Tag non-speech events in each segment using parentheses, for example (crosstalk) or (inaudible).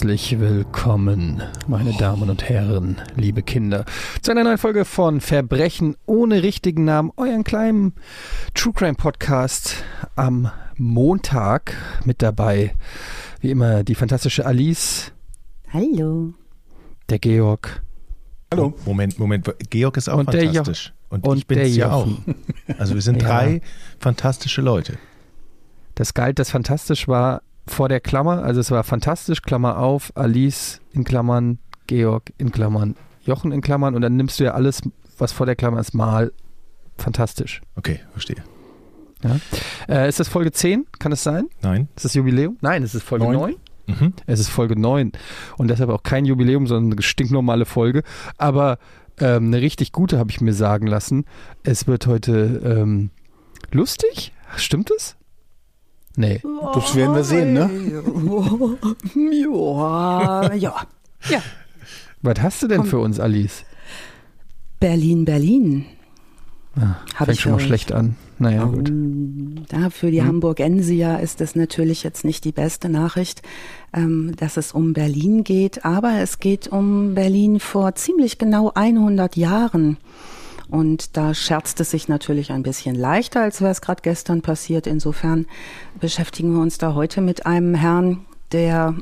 Herzlich willkommen, meine Damen und Herren, liebe Kinder, zu einer neuen Folge von Verbrechen ohne richtigen Namen, euren kleinen True Crime Podcast am Montag mit dabei. Wie immer die fantastische Alice. Hallo. Der Georg. Hallo. Moment, Moment. Georg ist auch Und der fantastisch. Und, und ich bin es ja auch. Also wir sind Ja. drei fantastische Leute. Das galt, das fantastisch war vor der Klammer, also es war fantastisch, Klammer auf, Alice in Klammern, Georg in Klammern, Jochen in Klammern und dann nimmst du ja alles, was vor der Klammer ist, mal fantastisch. Okay, verstehe. Äh, ist das Folge 10? Kann es sein? Nein? Ist das Jubiläum? Nein, es ist Folge Neun. 9. Mhm. Es ist Folge 9 und deshalb auch kein Jubiläum, sondern eine stinknormale Folge. Aber ähm, eine richtig gute habe ich mir sagen lassen. Es wird heute ähm, lustig. Stimmt es? Nee. Das werden wir sehen, ne? Ja, (laughs) ja. Ja. Was hast du denn Komm. für uns, Alice? Berlin, Berlin. Ah, fängt ich schon mal schlecht an. Naja, gut. Ähm, Da für die Hm. Hamburgensier ist es natürlich jetzt nicht die beste Nachricht, ähm, dass es um Berlin geht, aber es geht um Berlin vor ziemlich genau 100 Jahren. Und da scherzt es sich natürlich ein bisschen leichter, als wäre es gerade gestern passiert. Insofern beschäftigen wir uns da heute mit einem Herrn, der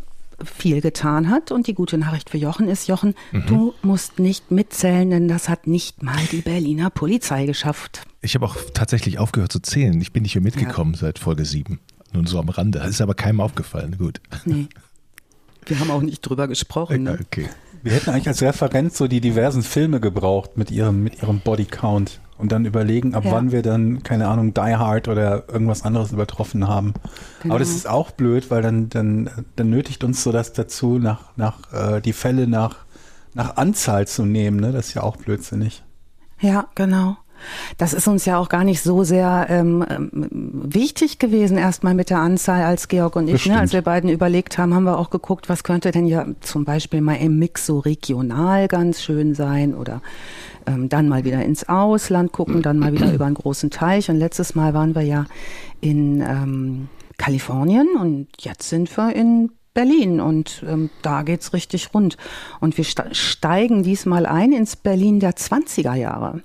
viel getan hat. Und die gute Nachricht für Jochen ist, Jochen, du musst nicht mitzählen, denn das hat nicht mal die Berliner Polizei geschafft. Ich habe auch tatsächlich aufgehört zu zählen. Ich bin nicht mehr mitgekommen seit Folge 7. Nur so am Rande. Das ist aber keinem aufgefallen. Gut. Nee. Wir haben auch nicht drüber gesprochen. Ne? Okay. Wir hätten eigentlich als Referenz so die diversen Filme gebraucht mit ihrem, mit ihrem Bodycount und dann überlegen, ab Ja. wann wir dann, keine Ahnung, Die Hard oder irgendwas anderes übertroffen haben. Genau. Aber das ist auch blöd, weil dann, dann, dann nötigt uns so das dazu, nach, nach äh, die Fälle nach, nach Anzahl zu nehmen. Ne? Das ist ja auch blödsinnig. Ja, genau. Das ist uns ja auch gar nicht so sehr ähm, ähm, wichtig gewesen, erstmal mit der Anzahl als Georg und ich. Ne? Als wir beiden überlegt haben, haben wir auch geguckt, was könnte denn ja zum Beispiel mal im Mix so regional ganz schön sein oder ähm, dann mal wieder ins Ausland gucken, dann mal wieder (clears throat) über einen großen Teich. Und letztes Mal waren wir ja in ähm, Kalifornien und jetzt sind wir in Berlin und ähm, da geht's richtig rund. Und wir steigen diesmal ein ins Berlin der 20er Jahre.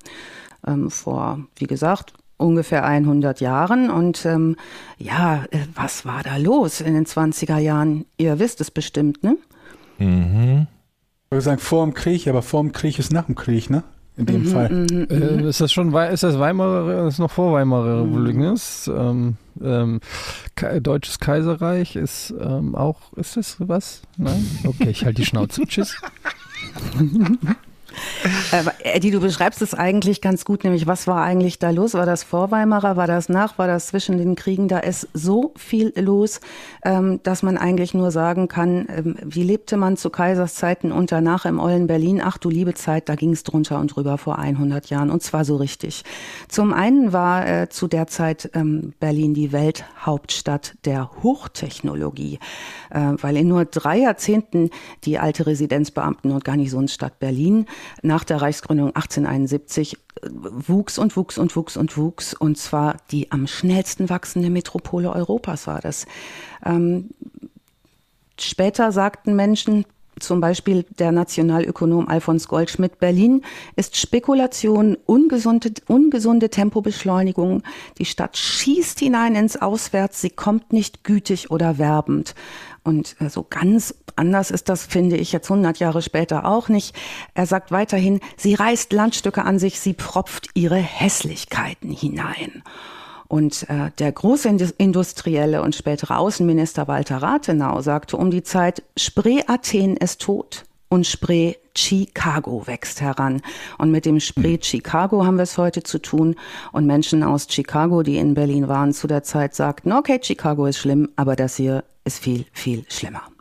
Ähm, vor, wie gesagt, ungefähr 100 Jahren. Und ähm, ja, äh, was war da los in den 20er Jahren? Ihr wisst es bestimmt, ne? Mhm. Ich würde sagen, vor dem Krieg, aber vor dem Krieg ist nach dem Krieg, ne? In dem Fall. Mhm, Äh, ist das schon ist das Weimarer, ist noch vor Weimarer Mhm. Republik, ne? Ist, ähm, ähm, Ka- Deutsches Kaiserreich ist ähm, auch, ist das was? Nein? Okay, ich halte die Schnauze. (laughs) Tschüss. (laughs) Aber Eddie, du beschreibst es eigentlich ganz gut, nämlich was war eigentlich da los? War das vor Weimarer, war das nach, war das zwischen den Kriegen? Da ist so viel los, ähm, dass man eigentlich nur sagen kann, ähm, wie lebte man zu Kaisers Zeiten und danach im ollen Berlin? Ach du liebe Zeit, da ging es drunter und drüber vor 100 Jahren und zwar so richtig. Zum einen war äh, zu der Zeit ähm, Berlin die Welthauptstadt der Hochtechnologie, äh, weil in nur drei Jahrzehnten die alte Residenzbeamten- und Garnisonsstadt Berlin nach der Reichsgründung 1871 äh, wuchs und wuchs und wuchs und wuchs. Und zwar die am schnellsten wachsende Metropole Europas war das. Ähm, später sagten Menschen, zum Beispiel der Nationalökonom Alfons Goldschmidt, Berlin ist Spekulation, ungesunde, ungesunde Tempobeschleunigung. Die Stadt schießt hinein ins Auswärts, sie kommt nicht gütig oder werbend. Und äh, so ganz anders ist das, finde ich, jetzt 100 Jahre später auch nicht. Er sagt weiterhin, sie reißt Landstücke an sich, sie propft ihre Hässlichkeiten hinein. Und äh, der große Indus- Industrielle und spätere Außenminister Walter Rathenau sagte um die Zeit, Spree Athen ist tot und Spree Chicago wächst heran. Und mit dem Spree Chicago haben wir es heute zu tun. Und Menschen aus Chicago, die in Berlin waren zu der Zeit, sagten, okay, Chicago ist schlimm, aber das hier ist viel, viel schlimmer.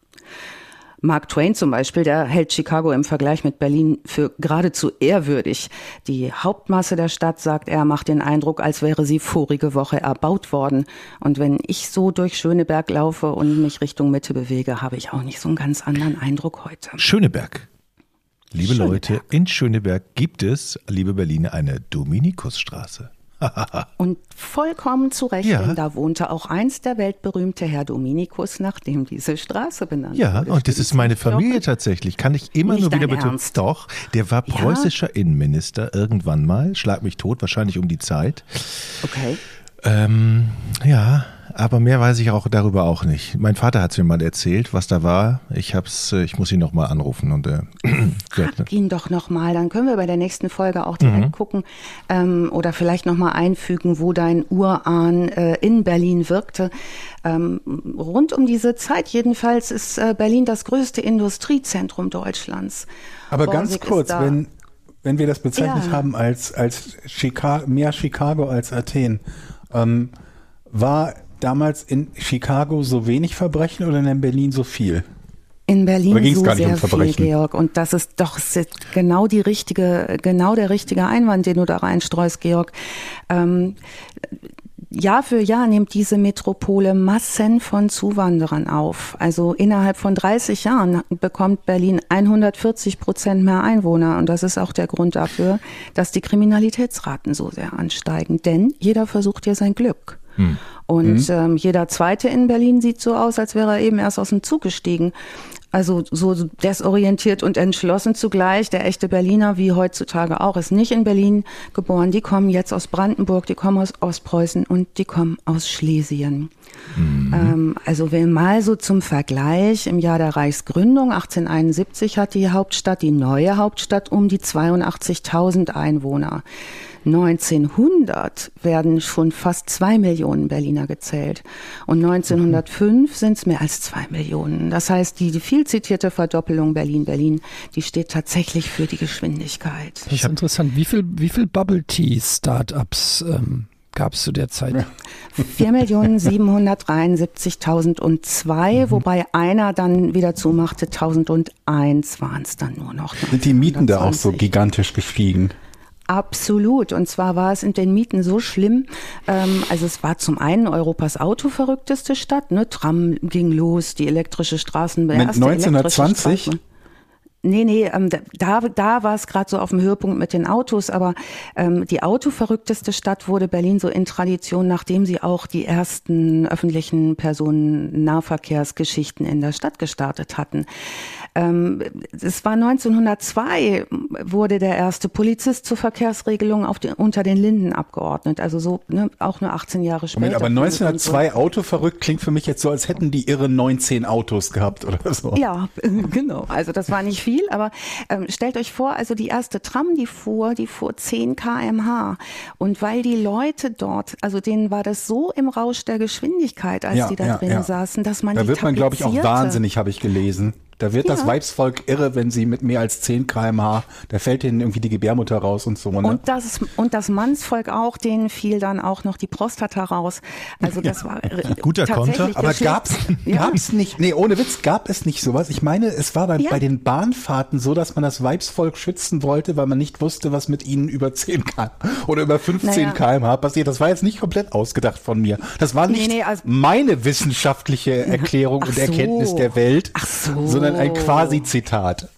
Mark Twain zum Beispiel, der hält Chicago im Vergleich mit Berlin für geradezu ehrwürdig. Die Hauptmasse der Stadt, sagt er, macht den Eindruck, als wäre sie vorige Woche erbaut worden. Und wenn ich so durch Schöneberg laufe und mich Richtung Mitte bewege, habe ich auch nicht so einen ganz anderen Eindruck heute. Schöneberg. Liebe Schöneberg. Leute, in Schöneberg gibt es, liebe Berliner, eine Dominikusstraße. (laughs) Und vollkommen zu Recht, Ja. denn da wohnte auch einst der weltberühmte Herr Dominikus, nach dem diese Straße benannt Ja, wurde. und das ist meine Familie doch? tatsächlich. Kann ich immer Nicht nur wieder betonen. Doch, der war Ja? preußischer Innenminister irgendwann mal. Schlag mich tot, wahrscheinlich um die Zeit. Okay. Ähm, ja, aber mehr weiß ich auch darüber auch nicht. Mein Vater hat es mir mal erzählt, was da war. Ich hab's, äh, ich muss ihn noch mal anrufen und äh, (clears throat) Frag ihn doch nochmal, dann können wir bei der nächsten Folge auch direkt Mhm. gucken ähm, oder vielleicht nochmal einfügen, wo dein Urahn äh, in Berlin wirkte. Ähm, rund um diese Zeit jedenfalls ist äh, Berlin das größte Industriezentrum Deutschlands. Aber ganz Borsig ist kurz, wenn, wenn wir das bezeichnet Ja. haben als, als Chica mehr Chicago als Athen, ähm, war damals in Chicago so wenig Verbrechen oder in Berlin so viel? In Berlin Oder so gar nicht sehr um viel, Verbrechen? Georg. Und das ist doch genau die richtige, genau der richtige Einwand, den du da reinstreust, Georg. Ähm, Jahr für Jahr nimmt diese Metropole Massen von Zuwanderern auf. Also innerhalb von 30 Jahren bekommt Berlin 140 Prozent mehr Einwohner. Und das ist auch der Grund dafür, dass die Kriminalitätsraten so sehr ansteigen. Denn jeder versucht hier sein Glück. Und ähm, jeder Zweite in Berlin sieht so aus, als wäre er eben erst aus dem Zug gestiegen. Also so desorientiert und entschlossen zugleich. Der echte Berliner, wie heutzutage auch, ist nicht in Berlin geboren. Die kommen jetzt aus Brandenburg, die kommen aus Ostpreußen und die kommen aus Schlesien. Ähm, also wenn mal so zum Vergleich, im Jahr der Reichsgründung 1871 hat die Hauptstadt, die neue Hauptstadt, um die 82.000 Einwohner. 1900 werden schon fast zwei Millionen Berliner gezählt. Und 1905 sind es mehr als zwei Millionen. Das heißt, die, die viel zitierte Verdoppelung Berlin-Berlin, die steht tatsächlich für die Geschwindigkeit. Das ist interessant. Wie viel, wie viel Bubble Tea Startups ähm, gab es zu der Zeit? 4.773.002, wobei einer dann wieder zumachte, 1001 waren es dann nur noch. Sind die Mieten da auch so 120. gigantisch gestiegen? Absolut. Und zwar war es in den Mieten so schlimm. Ähm, also es war zum einen Europas autoverrückteste Stadt. Ne? Tram ging los, die elektrische Straßen. Mit erste elektrische 1920? Straßen. Nee, nee, ähm, da, da war es gerade so auf dem Höhepunkt mit den Autos, aber ähm, die autoverrückteste Stadt wurde Berlin so in Tradition, nachdem sie auch die ersten öffentlichen Personennahverkehrsgeschichten in der Stadt gestartet hatten. Ähm, es war 1902, wurde der erste Polizist zur Verkehrsregelung auf die, unter den Linden abgeordnet, also so ne, auch nur 18 Jahre später. Moment, aber 1902 Auto verrückt klingt für mich jetzt so, als hätten die irre 19 Autos gehabt oder so. Ja, (laughs) genau. Also das war nicht viel, aber ähm, stellt euch vor, also die erste Tram, die fuhr, die fuhr 10 kmh. Und weil die Leute dort, also denen war das so im Rausch der Geschwindigkeit, als Ja, die da ja, drin ja. saßen, dass man Da wird man, glaube ich, auch wahnsinnig, habe ich gelesen. Da wird das Ja. Weibsvolk irre, wenn sie mit mehr als 10 kmh, da fällt ihnen irgendwie die Gebärmutter raus und so. Ne? Und das, und das Mannsvolk auch, denen fiel dann auch noch die Prostata raus. Also das war äh, Guter Konter. aber gab's, (laughs) Ja. gab's nicht, nee, ohne Witz, gab es nicht sowas. Ich meine, es war bei, Ja. bei den Bahnfahrten so, dass man das Weibsvolk schützen wollte, weil man nicht wusste, was mit ihnen über 10 km oder über 15 Naja. kmh passiert. Das war jetzt nicht komplett ausgedacht von mir. Das war nicht Nee, nee, also- meine wissenschaftliche Erklärung Ach und so. Erkenntnis der Welt, Ach so. sondern ein Quasi-Zitat.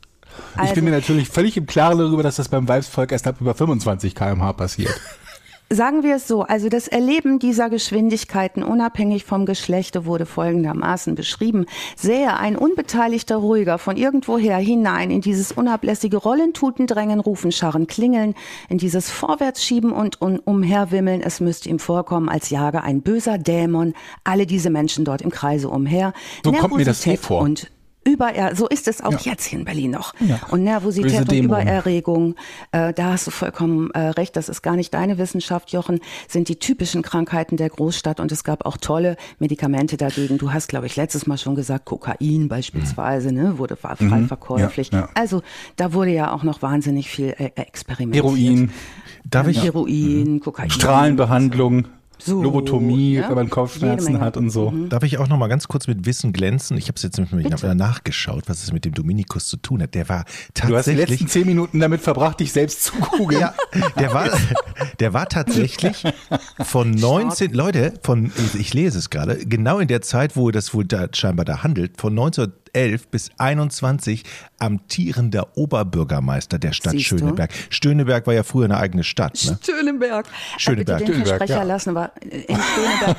ich Also- bin mir natürlich völlig im Klaren darüber, dass das beim Weibsvolk erst ab über 25 kmh passiert. (laughs) Sagen wir es so, also das Erleben dieser Geschwindigkeiten unabhängig vom Geschlechte wurde folgendermaßen beschrieben. Sähe ein unbeteiligter Ruhiger von irgendwoher hinein in dieses unablässige Rollen, Tuten, Drängen, Rufen, Scharren, Klingeln, in dieses Vorwärtsschieben und un Umherwimmeln, es müsste ihm vorkommen, als jage ein böser Dämon alle diese Menschen dort im Kreise umher. So kommt mir das eh vor. Und über, so ist es auch Ja. jetzt hier in Berlin noch. Ja. Und Nervosität und. Übererregung, äh, da hast du vollkommen äh, recht, das ist gar nicht deine Wissenschaft, Jochen, sind die typischen Krankheiten der Großstadt und es gab auch tolle Medikamente dagegen. Du hast, glaube ich, letztes Mal schon gesagt, Kokain beispielsweise, ne, wurde frei frei verkäuflich. Mhm. Ja. Also da wurde ja auch noch wahnsinnig viel äh, experimentiert. Heroin, Darf ich? Heroin, Kokain. Strahlenbehandlung, So, Lobotomie, ja. wenn man Kopfschmerzen hat und so. Darf ich auch noch mal ganz kurz mit Wissen glänzen? Ich habe es jetzt nämlich mal nachgeschaut, was es mit dem Dominikus zu tun hat. Der war Du hast die letzten tatsächlich, zehn Minuten damit verbracht, dich selbst zu googeln. ja, der war, der war tatsächlich von 19, Leute, von, ich lese es gerade, genau in der Zeit, wo das wohl da scheinbar da handelt, von 2011 bis 21 amtierender Oberbürgermeister der Stadt Siehst du? Schöneberg. Stöneberg war ja früher eine eigene Stadt. Ne? Schöneberg. Schöneberg. Äh, bitte den Schöneberg, Versprecher ja. lassen wir in Schöneberg.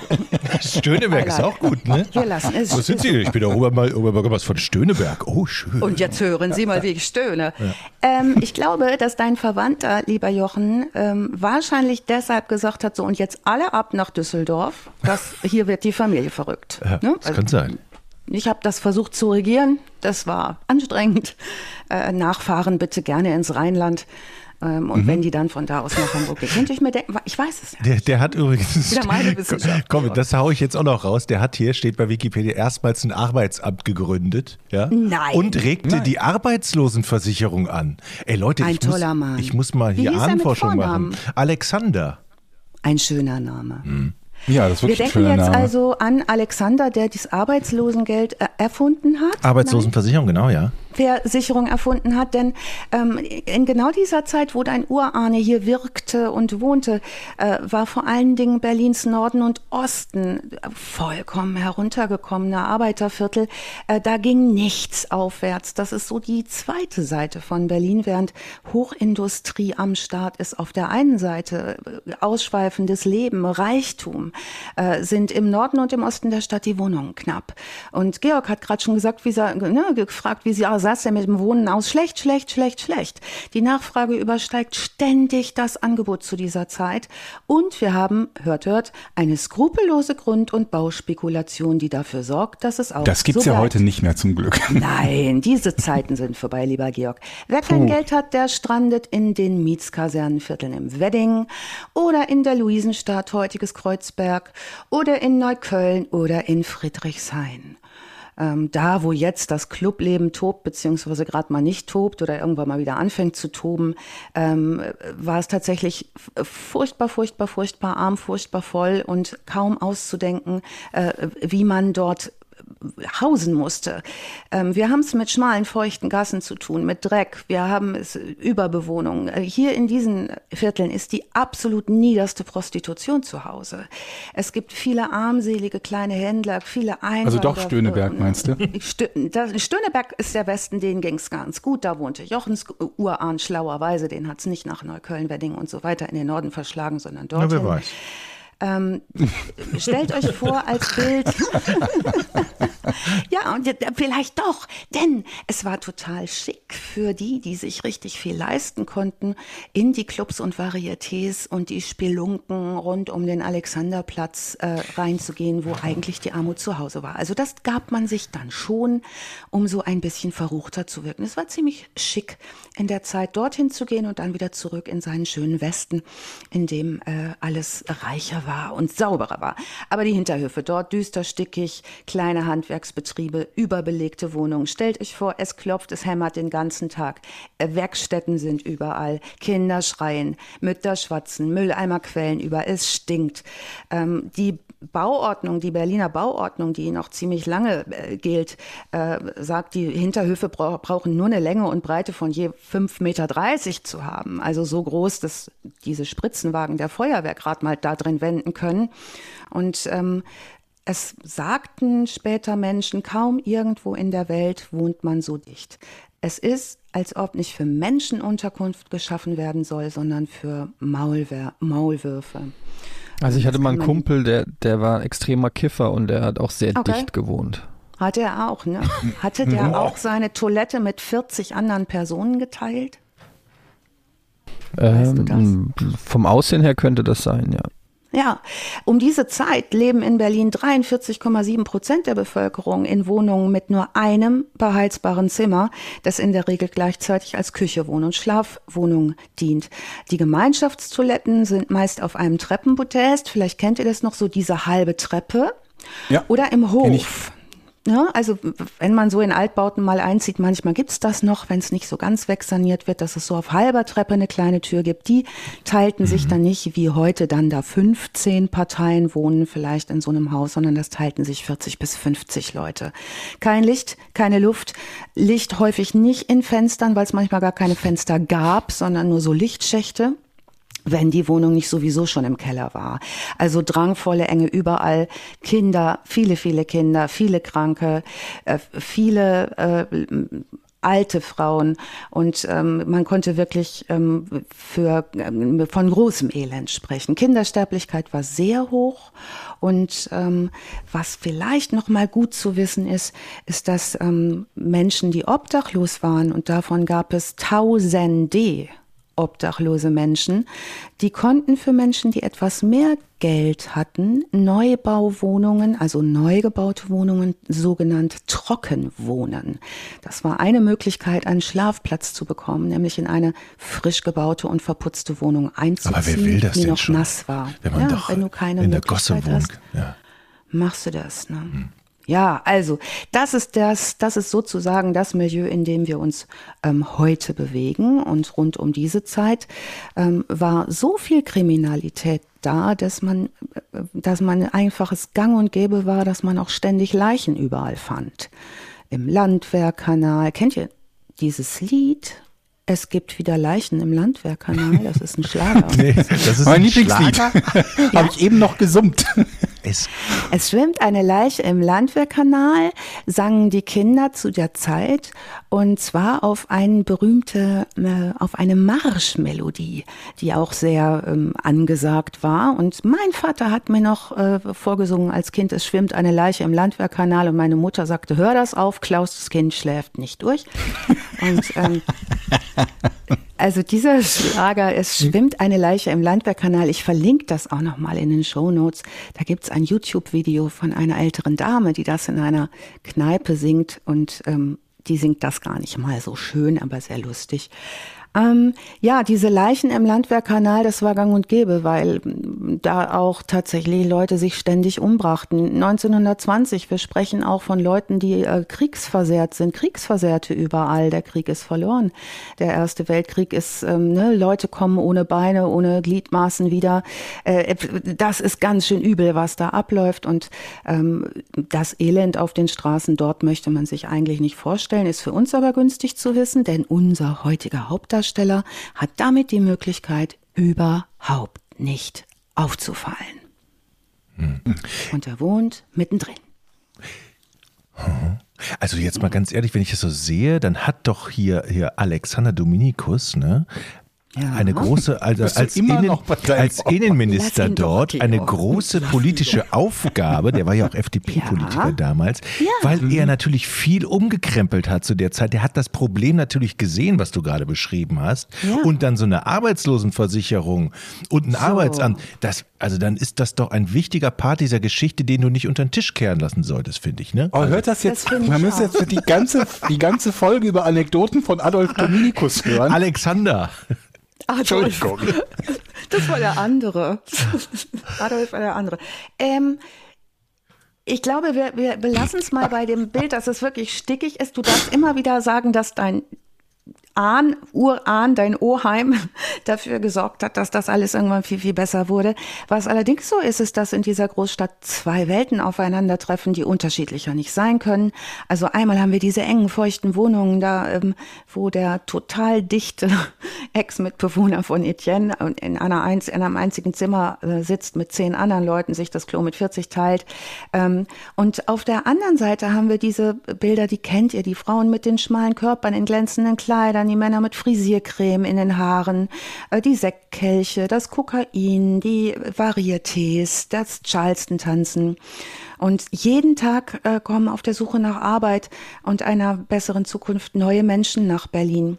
(laughs) Stöneberg ist auch gut, ne? Wir lassen es. Wo sind Sie? Ich bin der Obermal- Oberbürgermeister von Stöneberg. Oh, schön. Und jetzt hören Sie mal, wie ich stöhne. Ähm, ich glaube, dass dein Verwandter, lieber Jochen, ähm, wahrscheinlich deshalb gesagt hat, so und jetzt alle ab nach Düsseldorf, dass hier wird die Familie verrückt. Ja, Ne? das kann sein. Ich habe das versucht zu regieren. Das war anstrengend. Äh, nachfahren bitte gerne ins Rheinland. Ähm, und wenn die dann von da aus nach Hamburg gehen, könnte ich mir denken, ich weiß es ja. Der, der hat übrigens. Wieder meine Wissenschaft. Komm, das haue ich jetzt auch noch raus. Der hat hier, steht bei Wikipedia, erstmals ein Arbeitsamt gegründet. Ja? Nein. Und regte die Arbeitslosenversicherung an. Ey, Leute, Ein ich, muss, toller Mann. ich muss mal hier er Ahnenforschung machen. Alexander. Ein schöner Name. Ja, das ist Wir wirklich ein denken jetzt Name. also an Alexander, der das Arbeitslosengeld äh, erfunden hat. Arbeitslosenversicherung, genau, ja. Versicherung erfunden hat, denn ähm, in genau dieser Zeit, wo dein Urahne hier wirkte und wohnte, äh, war vor allen Dingen Berlins Norden und Osten vollkommen heruntergekommene Arbeiterviertel. Äh, da ging nichts aufwärts. Das ist so die zweite Seite von Berlin, während Hochindustrie am Start ist. Auf der einen Seite äh, ausschweifendes Leben, Reichtum, äh, sind im Norden und im Osten der Stadt die Wohnungen knapp. Und Georg hat gerade schon gesagt, wie sie, ne, gefragt, wie sie ah, es denn mit dem Wohnen aus? Schlecht, schlecht, schlecht, schlecht. Die Nachfrage übersteigt ständig das Angebot zu dieser Zeit. Und wir haben, hört, hört, eine skrupellose Grund- und Bauspekulation, die dafür sorgt, dass es auch Das gibt's so ja heute nicht mehr zum Glück. (laughs) Nein, diese Zeiten sind vorbei, lieber Georg. Wer kein Geld hat, der strandet in den Mietskasernenvierteln im Wedding oder in der Luisenstadt, heutiges Kreuzberg oder in Neukölln oder in Friedrichshain. Ähm, da, wo jetzt das Clubleben tobt, beziehungsweise gerade mal nicht tobt oder irgendwann mal wieder anfängt zu toben, ähm, war es tatsächlich furchtbar, furchtbar, furchtbar arm, furchtbar voll und kaum auszudenken, äh, wie man dort hausen musste. Ähm, wir haben es mit schmalen, feuchten Gassen zu tun, mit Dreck. Wir haben es Überbewohnung. Äh, Hier in diesen Vierteln ist die absolut niederste Prostitution zu Hause. Es gibt viele armselige kleine Händler, viele Einwanderer. Also doch Stöneberg, meinst du? (laughs) Stöneberg ist der Westen, denen ging's ganz gut. Da wohnte Jochens Urahn schlauerweise, den hat's nicht nach Neukölln, Wedding und so weiter in den Norden verschlagen, sondern Na, dorthin. wer weiß. Ähm, stellt euch vor als Bild. (laughs) (laughs) ja, und äh, vielleicht doch, denn es war total schick für die, die sich richtig viel leisten konnten, in die Clubs und Varietés und die Spelunken rund um den Alexanderplatz äh, reinzugehen, wo eigentlich die Armut zu Hause war. Also das gab man sich dann schon, um so ein bisschen verruchter zu wirken. Es war ziemlich schick, in der Zeit dorthin zu gehen und dann wieder zurück in seinen schönen Westen, in dem äh, alles reicher war und sauberer war. Aber die Hinterhöfe dort düster, stickig, kleine Handwerksbetriebe, überbelegte Wohnungen. Stellt euch vor, es klopft, es hämmert den ganzen Tag. Äh, Werkstätten sind überall, Kinder schreien, Mütter schwatzen, Mülleimer quellen über, es stinkt. Ähm, die Bauordnung, die Berliner Bauordnung, die noch ziemlich lange äh, gilt, äh, sagt, die Hinterhöfe bra brauchen nur eine Länge und Breite von je 5,30 Meter zu haben. Also so groß, dass diese Spritzenwagen der Feuerwehr gerade mal da drin wenden können. Und ähm, es sagten später Menschen, kaum irgendwo in der Welt wohnt man so dicht. Es ist, als ob nicht für Menschen Unterkunft geschaffen werden soll, sondern für Maulwer Maulwürfe. Also ich hatte mal einen Kumpel, der, der war ein extremer Kiffer und der hat auch sehr Okay. dicht gewohnt. Hatte er auch, ne? (laughs) Hatte der auch seine Toilette mit 40 anderen Personen geteilt? Weißt du Ähm, vom Aussehen her könnte das sein, ja. Ja, um diese Zeit leben in Berlin 43,7 Prozent der Bevölkerung in Wohnungen mit nur einem beheizbaren Zimmer, das in der Regel gleichzeitig als Küche, Wohn- und Schlafwohnung dient. Die Gemeinschaftstoiletten sind meist auf einem Treppenpodest, vielleicht kennt ihr das noch, so diese halbe Treppe. Ja. Oder im. Hof. Ja, also wenn man so in Altbauten mal einzieht, manchmal gibt's das noch, wenn es nicht so ganz wegsaniert wird, dass es so auf halber Treppe eine kleine Tür gibt. Die teilten sich dann nicht wie heute dann da 15 Parteien wohnen vielleicht in so einem Haus, sondern das teilten sich 40 bis 50 Leute. Kein Licht, keine Luft, Licht häufig nicht in Fenstern, weil es manchmal gar keine Fenster gab, sondern nur so Lichtschächte. Wenn die Wohnung nicht sowieso schon im Keller war. Also drangvolle Enge überall, Kinder, viele, viele Kinder, viele Kranke, äh, viele äh, alte Frauen und ähm, man konnte wirklich ähm, für, ähm, von großem Elend sprechen. Kindersterblichkeit war sehr hoch und ähm, was vielleicht noch mal gut zu wissen ist, ist, dass ähm, Menschen, die obdachlos waren und davon gab es Tausende, obdachlose Menschen, die konnten für Menschen, die etwas mehr Geld hatten, Neubauwohnungen, also neu gebaute Wohnungen, sogenannt Trockenwohnen. Das war eine Möglichkeit, einen Schlafplatz zu bekommen, nämlich in eine frisch gebaute und verputzte Wohnung einzuziehen, Aber wer will das die denn noch schon? nass war. Wenn man ja, doch wenn du keine in der Möglichkeit Gosse wohnt. hast, Ja. machst du das. Ne? Ja, also das ist das, das ist sozusagen das Milieu, in dem wir uns ähm, heute bewegen. Und rund um diese Zeit ähm, war so viel Kriminalität da, dass man, äh, dass man einfaches Gang und Gäbe war, dass man auch ständig Leichen überall fand. Im Landwehrkanal. Kennt ihr dieses Lied? Es gibt wieder Leichen im Landwehrkanal. Das ist ein (laughs) Schlager. Nee, das ist Mein ein Lieblingslied. Schlager. (laughs) Habe ich eben noch gesummt. Es, Es schwimmt eine Leiche im Landwehrkanal, sangen die Kinder zu der Zeit und zwar auf eine berühmte, äh, auf eine Marschmelodie, die auch sehr ähm, angesagt war. Und mein Vater hat mir noch äh, vorgesungen als Kind, es schwimmt eine Leiche im Landwehrkanal und meine Mutter sagte, hör das auf, Klaus, das Kind schläft nicht durch. Und ähm, (laughs) also dieser Schlager, es schwimmt eine Leiche im Landwehrkanal. Ich verlinke das auch nochmal in den Show Notes. Da gibt's ein YouTube-Video von einer älteren Dame, die das in einer Kneipe singt und ähm, die singt das gar nicht mal so schön, aber sehr lustig. Ähm, ja, diese Leichen im Landwehrkanal, das war gang und gäbe, weil da auch tatsächlich Leute sich ständig umbrachten. 1920, wir sprechen auch von Leuten, die äh, kriegsversehrt sind, Kriegsversehrte überall. Der Krieg ist verloren. Der Erste Weltkrieg ist, ähm, ne, Leute kommen ohne Beine, ohne Gliedmaßen wieder. Äh, das ist ganz schön übel, was da abläuft. Und ähm, das Elend auf den Straßen dort möchte man sich eigentlich nicht vorstellen, ist für uns aber günstig zu wissen, denn unser heutiger Hauptdarsteller hat damit die Möglichkeit, überhaupt nicht aufzufallen. Und er wohnt mittendrin. also jetzt mal ganz ehrlich, wenn ich das so sehe, dann hat doch hier, hier Alexander Dominikus, ne? Ja. Eine große, also als, Innen, als? Innenminister dort eine große politische Aufgabe, der war ja auch FDP-Politiker Ja. damals, Ja. weil er natürlich viel umgekrempelt hat zu der Zeit. Der hat das Problem natürlich gesehen, was du gerade beschrieben hast. Ja. Und dann so eine Arbeitslosenversicherung und ein Arbeitsamt. Das, also dann ist das doch ein wichtiger Part dieser Geschichte, den du nicht unter den Tisch kehren lassen solltest, finde ich, ne? Oh, hört das jetzt? Das Man müsste jetzt die ganze, die ganze Folge über Anekdoten von Adolf Dominikus (laughs) hören. Alexander. Entschuldigung. (laughs) Das war der andere. (laughs) Adolf war der andere. Ähm, ich glaube, wir, wir belassen es mal bei dem Bild, dass es wirklich stickig ist. Du darfst immer wieder sagen, dass dein Ahn, Urahn, dein Oheim (laughs) dafür gesorgt hat, dass das alles irgendwann viel, viel besser wurde. Was allerdings so ist, ist, dass in dieser Großstadt zwei Welten aufeinandertreffen, die unterschiedlicher nicht sein können. Also einmal haben wir diese engen, feuchten Wohnungen da, ähm, wo der total dichte (laughs) Ex-Mitbewohner von Etienne in, einer einz in einem einzigen Zimmer äh, sitzt mit zehn anderen Leuten, sich das Klo mit 40 teilt. Ähm, und auf der anderen Seite haben wir diese Bilder, die kennt ihr, die Frauen mit den schmalen Körpern in glänzenden Kleidern, die Männer mit Frisiercreme in den Haaren, äh, die Sektkelche, das Kokain, die Varietés, das Charleston-Tanzen. Und jeden Tag äh, kommen auf der Suche nach Arbeit und einer besseren Zukunft neue Menschen nach Berlin.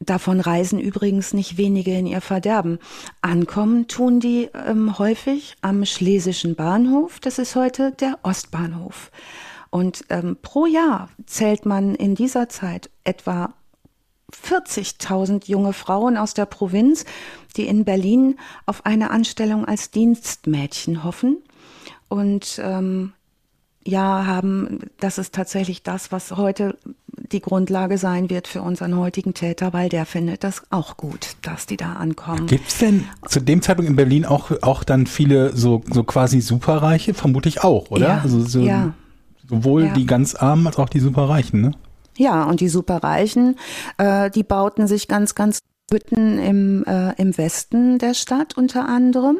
Davon reisen übrigens nicht wenige in ihr Verderben. Ankommen tun die ähm, häufig am Schlesischen Bahnhof. Das ist heute der Ostbahnhof. Und ähm, pro Jahr zählt man in dieser Zeit etwa 40.000 junge Frauen aus der Provinz, die in Berlin auf eine Anstellung als Dienstmädchen hoffen. Und ähm, ja, haben, das ist tatsächlich das, was heute die Grundlage sein wird für unseren heutigen Täter, weil der findet das auch gut, dass die da ankommen. Gibt's denn zu dem Zeitpunkt in Berlin auch, auch dann viele so, so quasi Superreiche? Vermutlich auch, oder? Ja, Also so, ja. Sowohl Ja. die ganz Armen als auch die Superreichen, ne? Ja, und die Superreichen, äh, die bauten sich ganz, ganz Hütten im, äh, im Westen der Stadt unter anderem.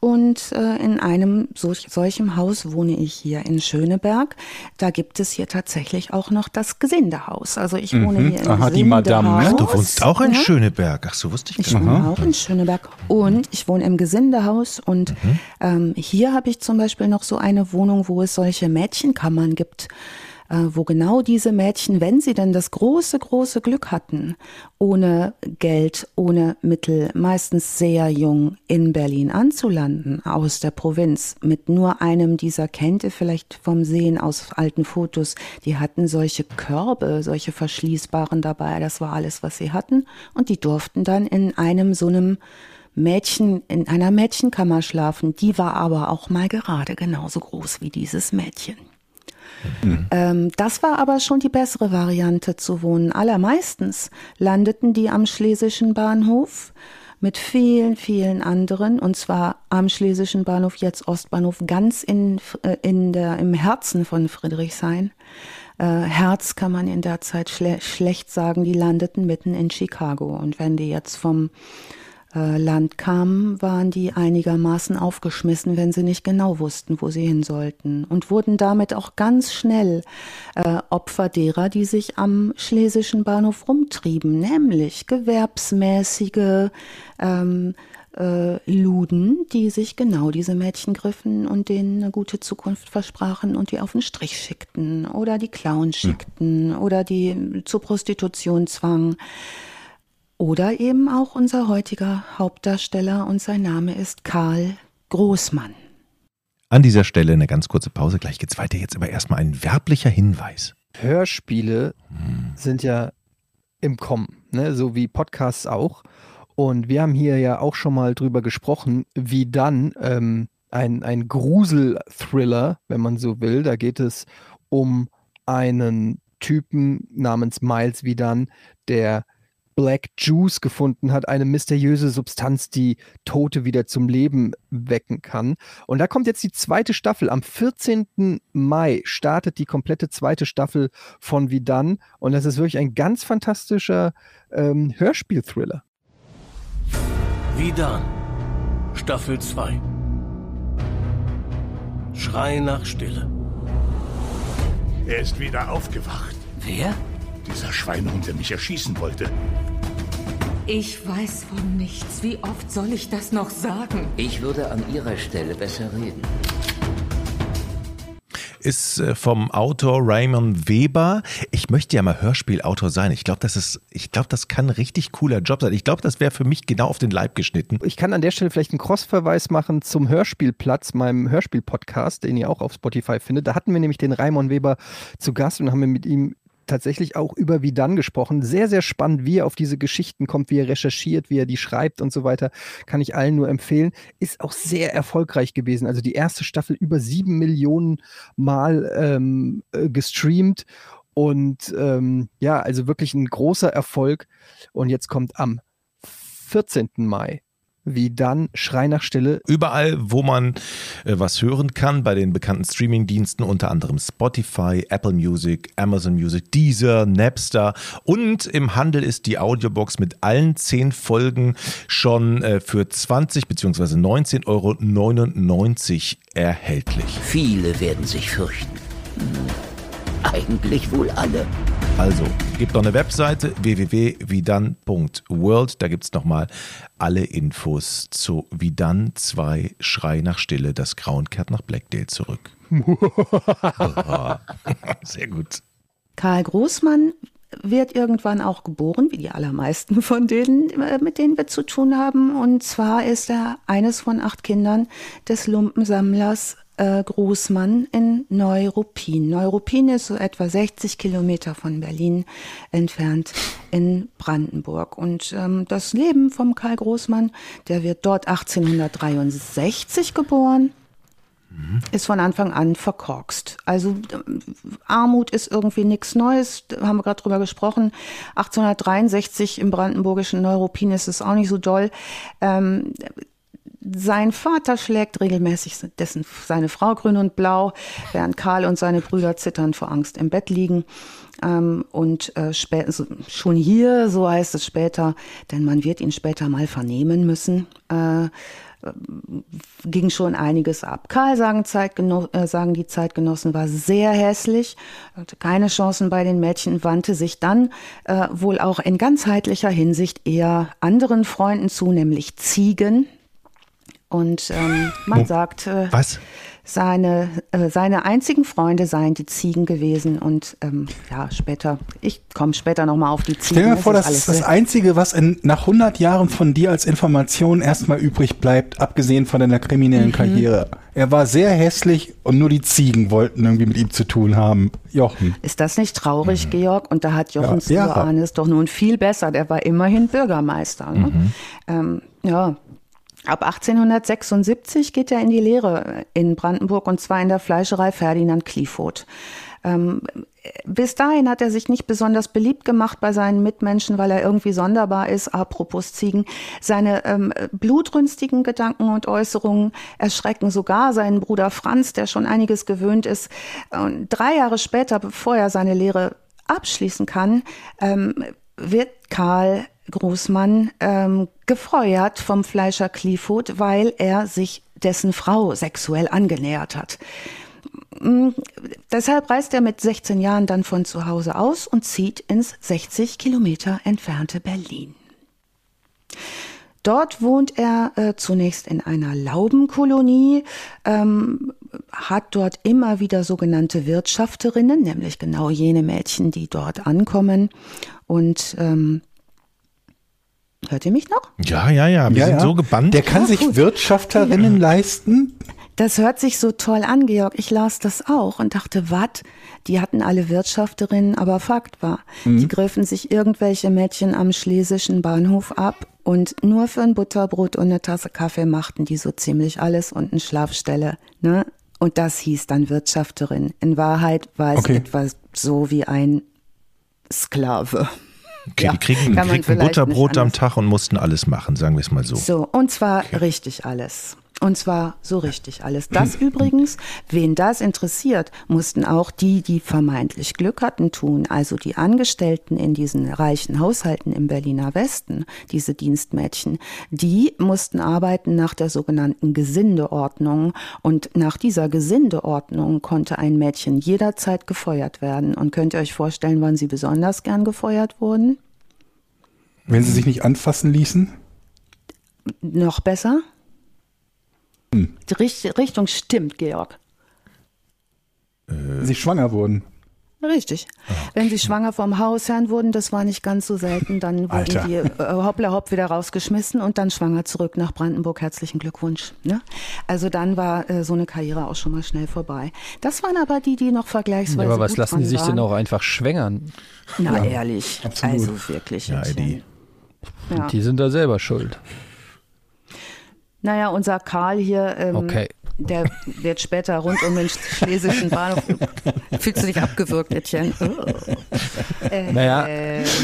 Und äh, in einem solch, solchem Haus wohne ich hier in Schöneberg. Da gibt es hier tatsächlich auch noch das Gesindehaus. Also ich wohne Mhm. hier im Aha, die Madame, ne? Gesindehaus. Du wohnst auch in Ja. Schöneberg. Ach so, wusste ich Ich gar nicht. wohne auch in Schöneberg und ich wohne im Gesindehaus und Mhm. ähm, hier habe ich zum Beispiel noch so eine Wohnung, wo es solche Mädchenkammern gibt, wo genau diese Mädchen, wenn sie denn das große, große Glück hatten, ohne Geld, ohne Mittel, meistens sehr jung in Berlin anzulanden, aus der Provinz, mit nur einem dieser kennt ihr vielleicht vom Sehen aus alten Fotos, die hatten solche Körbe, solche verschließbaren dabei, das war alles, was sie hatten und die durften dann in einem so einem Mädchen, in einer Mädchenkammer schlafen, die war aber auch mal gerade genauso groß wie dieses Mädchen. Ähm, das war aber schon die bessere Variante zu wohnen. Allermeistens landeten die am Schlesischen Bahnhof mit vielen, vielen anderen, und zwar am Schlesischen Bahnhof, jetzt Ostbahnhof, ganz in, äh, in der, im Herzen von Friedrichshain. Äh, Herz kann man in der Zeit schle schlecht sagen, die landeten mitten in Chicago. Und wenn die jetzt vom äh, Land kamen, waren die einigermaßen aufgeschmissen, wenn sie nicht genau wussten, wo sie hin sollten und wurden damit auch ganz schnell äh, Opfer derer, die sich am Schlesischen Bahnhof rumtrieben, nämlich gewerbsmäßige ähm, äh, Luden, die sich genau diese Mädchen griffen und denen eine gute Zukunft versprachen und die auf den Strich schickten oder die Clown schickten oder die zur Prostitution zwangen. Oder eben auch unser heutiger Hauptdarsteller und sein Name ist Karl Großmann. An dieser Stelle eine ganz kurze Pause. Gleich geht's weiter. Jetzt aber erstmal ein werblicher Hinweis. Hörspiele sind ja im Kommen, ne? so wie Podcasts auch. Und wir haben hier ja auch schon mal drüber gesprochen, wie dann ähm, ein, ein Grusel-Thriller, wenn man so will, da geht es um einen Typen namens Miles wie dann, der Black Juice gefunden hat, eine mysteriöse Substanz, die Tote wieder zum Leben wecken kann. Und da kommt jetzt die zweite Staffel. Am 14. Mai startet die komplette zweite Staffel von Wie dann. Und das ist wirklich ein ganz fantastischer ähm, Hörspiel-Thriller. Wie dann? Staffel 2. Schrei nach Stille. Er ist wieder aufgewacht. Wer? Dieser Schweinhund, der mich erschießen wollte. Ich weiß von nichts. Wie oft soll ich das noch sagen? Ich würde an Ihrer Stelle besser reden. Ist äh, vom Autor Raymond Weber. Ich möchte ja mal Hörspielautor sein. Ich glaube, das ist, ich glaube, das kann ein richtig cooler Job sein. Ich glaube, das wäre für mich genau auf den Leib geschnitten. Ich kann an der Stelle vielleicht einen Cross-Verweis machen zum Hörspielplatz, meinem Hörspiel-Podcast, den ihr auch auf Spotify findet. Da hatten wir nämlich den Raimon Weber zu Gast und haben mit ihm tatsächlich auch über wie dann gesprochen. Sehr, sehr spannend, wie er auf diese Geschichten kommt, wie er recherchiert, wie er die schreibt und so weiter. Kann ich allen nur empfehlen. Ist auch sehr erfolgreich gewesen. Also die erste Staffel über sieben Millionen Mal ähm, äh, gestreamt. Und ähm, ja, also wirklich ein großer Erfolg. Und jetzt kommt am 14. Mai wie dann Schrei nach Stille. Überall, wo man äh, was hören kann, bei den bekannten Streamingdiensten, unter anderem Spotify, Apple Music, Amazon Music, Deezer, Napster und im Handel ist die Audiobox mit allen zehn Folgen schon äh, für 20 bzw. 19,99 Euro erhältlich. Viele werden sich fürchten. Eigentlich wohl alle. Also, gibt noch eine Webseite www.vidan.world. Da gibt es nochmal alle Infos zu Vidan 2 Schrei nach Stille. Das Grauen kehrt nach Blackdale zurück. (laughs) Sehr gut. Karl Großmann wird irgendwann auch geboren, wie die allermeisten von denen, äh, mit denen wir zu tun haben. Und zwar ist er eines von acht Kindern des Lumpensammlers äh, Großmann in Neuruppin. Neuruppin ist so etwa 60 Kilometer von Berlin entfernt in Brandenburg. Und ähm, das Leben vom Karl Großmann, der wird dort 1863 geboren ist von Anfang an verkorkst. Also ähm, Armut ist irgendwie nichts Neues, haben wir gerade drüber gesprochen. 1863 im brandenburgischen Neuruppin ist es auch nicht so doll. Ähm, sein Vater schlägt regelmäßig dessen, seine Frau grün und blau, während Karl und seine Brüder zitternd vor Angst im Bett liegen. Ähm, und äh, schon hier, so heißt es später, denn man wird ihn später mal vernehmen müssen, äh, ging schon einiges ab. Karl, sagen, Zeitgeno äh, sagen die Zeitgenossen, war sehr hässlich, hatte keine Chancen bei den Mädchen, wandte sich dann äh, wohl auch in ganzheitlicher Hinsicht eher anderen Freunden zu, nämlich Ziegen. Und ähm, man oh, sagt, äh, was? seine, äh, seine einzigen Freunde seien die Ziegen gewesen und ähm, ja, später, ich komme später nochmal auf die Ziegen. Stell dir vor, das ist das Einzige, was in, nach 100 Jahren von dir als Information erstmal übrig bleibt, abgesehen von deiner kriminellen mhm. Karriere. Er war sehr hässlich und nur die Ziegen wollten irgendwie mit ihm zu tun haben. Jochen. Ist das nicht traurig, mhm. Georg? Und da hat Jochen ja, ja. doch nun viel besser. Der war immerhin Bürgermeister. Ne? Mhm. Ähm, ja, Ab 1876 geht er in die Lehre in Brandenburg und zwar in der Fleischerei Ferdinand Kliefoth. Ähm, bis dahin hat er sich nicht besonders beliebt gemacht bei seinen Mitmenschen, weil er irgendwie sonderbar ist. Apropos Ziegen. Seine ähm, blutrünstigen Gedanken und Äußerungen erschrecken sogar seinen Bruder Franz, der schon einiges gewöhnt ist. Und drei Jahre später, bevor er seine Lehre abschließen kann, ähm, wird Karl Großmann ähm, gefeuert vom Fleischer Clifford, weil er sich dessen Frau sexuell angenähert hat. Mm, deshalb reist er mit 16 Jahren dann von zu Hause aus und zieht ins 60 Kilometer entfernte Berlin. Dort wohnt er äh, zunächst in einer Laubenkolonie, ähm, hat dort immer wieder sogenannte Wirtschafterinnen, nämlich genau jene Mädchen, die dort ankommen und ähm, Hört ihr mich noch? Ja, ja, ja. Wir ja, sind ja. so gebannt. Der kann ja, sich gut. Wirtschafterinnen leisten. Das hört sich so toll an, Georg. Ich las das auch und dachte, was? Die hatten alle Wirtschafterinnen, aber Fakt war, mhm. die griffen sich irgendwelche Mädchen am schlesischen Bahnhof ab und nur für ein Butterbrot und eine Tasse Kaffee machten die so ziemlich alles und eine Schlafstelle. Ne? Und das hieß dann Wirtschafterin. In Wahrheit war es okay. etwas so wie ein Sklave. Okay, ja, die kriegen, kriegen Butterbrot am Tag und mussten alles machen, sagen wir es mal so. So, und zwar okay. richtig alles. Und zwar so richtig alles. Das (clears throat) übrigens, wen das interessiert, mussten auch die, die vermeintlich Glück hatten, tun. Also die Angestellten in diesen reichen Haushalten im Berliner Westen, diese Dienstmädchen, die mussten arbeiten nach der sogenannten Gesindeordnung. Und nach dieser Gesindeordnung konnte ein Mädchen jederzeit gefeuert werden. Und könnt ihr euch vorstellen, wann sie besonders gern gefeuert wurden? Wenn sie sich nicht anfassen ließen? Noch besser? Die Richtung stimmt, Georg. Äh. Sie schwanger wurden. Richtig. Okay. Wenn sie schwanger vom Hausherrn wurden, das war nicht ganz so selten, dann wurden Alter. die äh, hoppla hopp wieder rausgeschmissen und dann schwanger zurück nach Brandenburg. Herzlichen Glückwunsch. Ne? Also dann war äh, so eine Karriere auch schon mal schnell vorbei. Das waren aber die, die noch vergleichsweise. Ja, aber was lassen die sich denn auch einfach schwängern? Na ja, ehrlich. Absolut. Also wirklich. Ja, die. Ja. Die sind da selber schuld. Naja, unser Karl hier, ähm, okay. der wird später rund um den schlesischen Bahnhof. Fühlst du dich abgewürgt, Etienne? (laughs) äh, naja,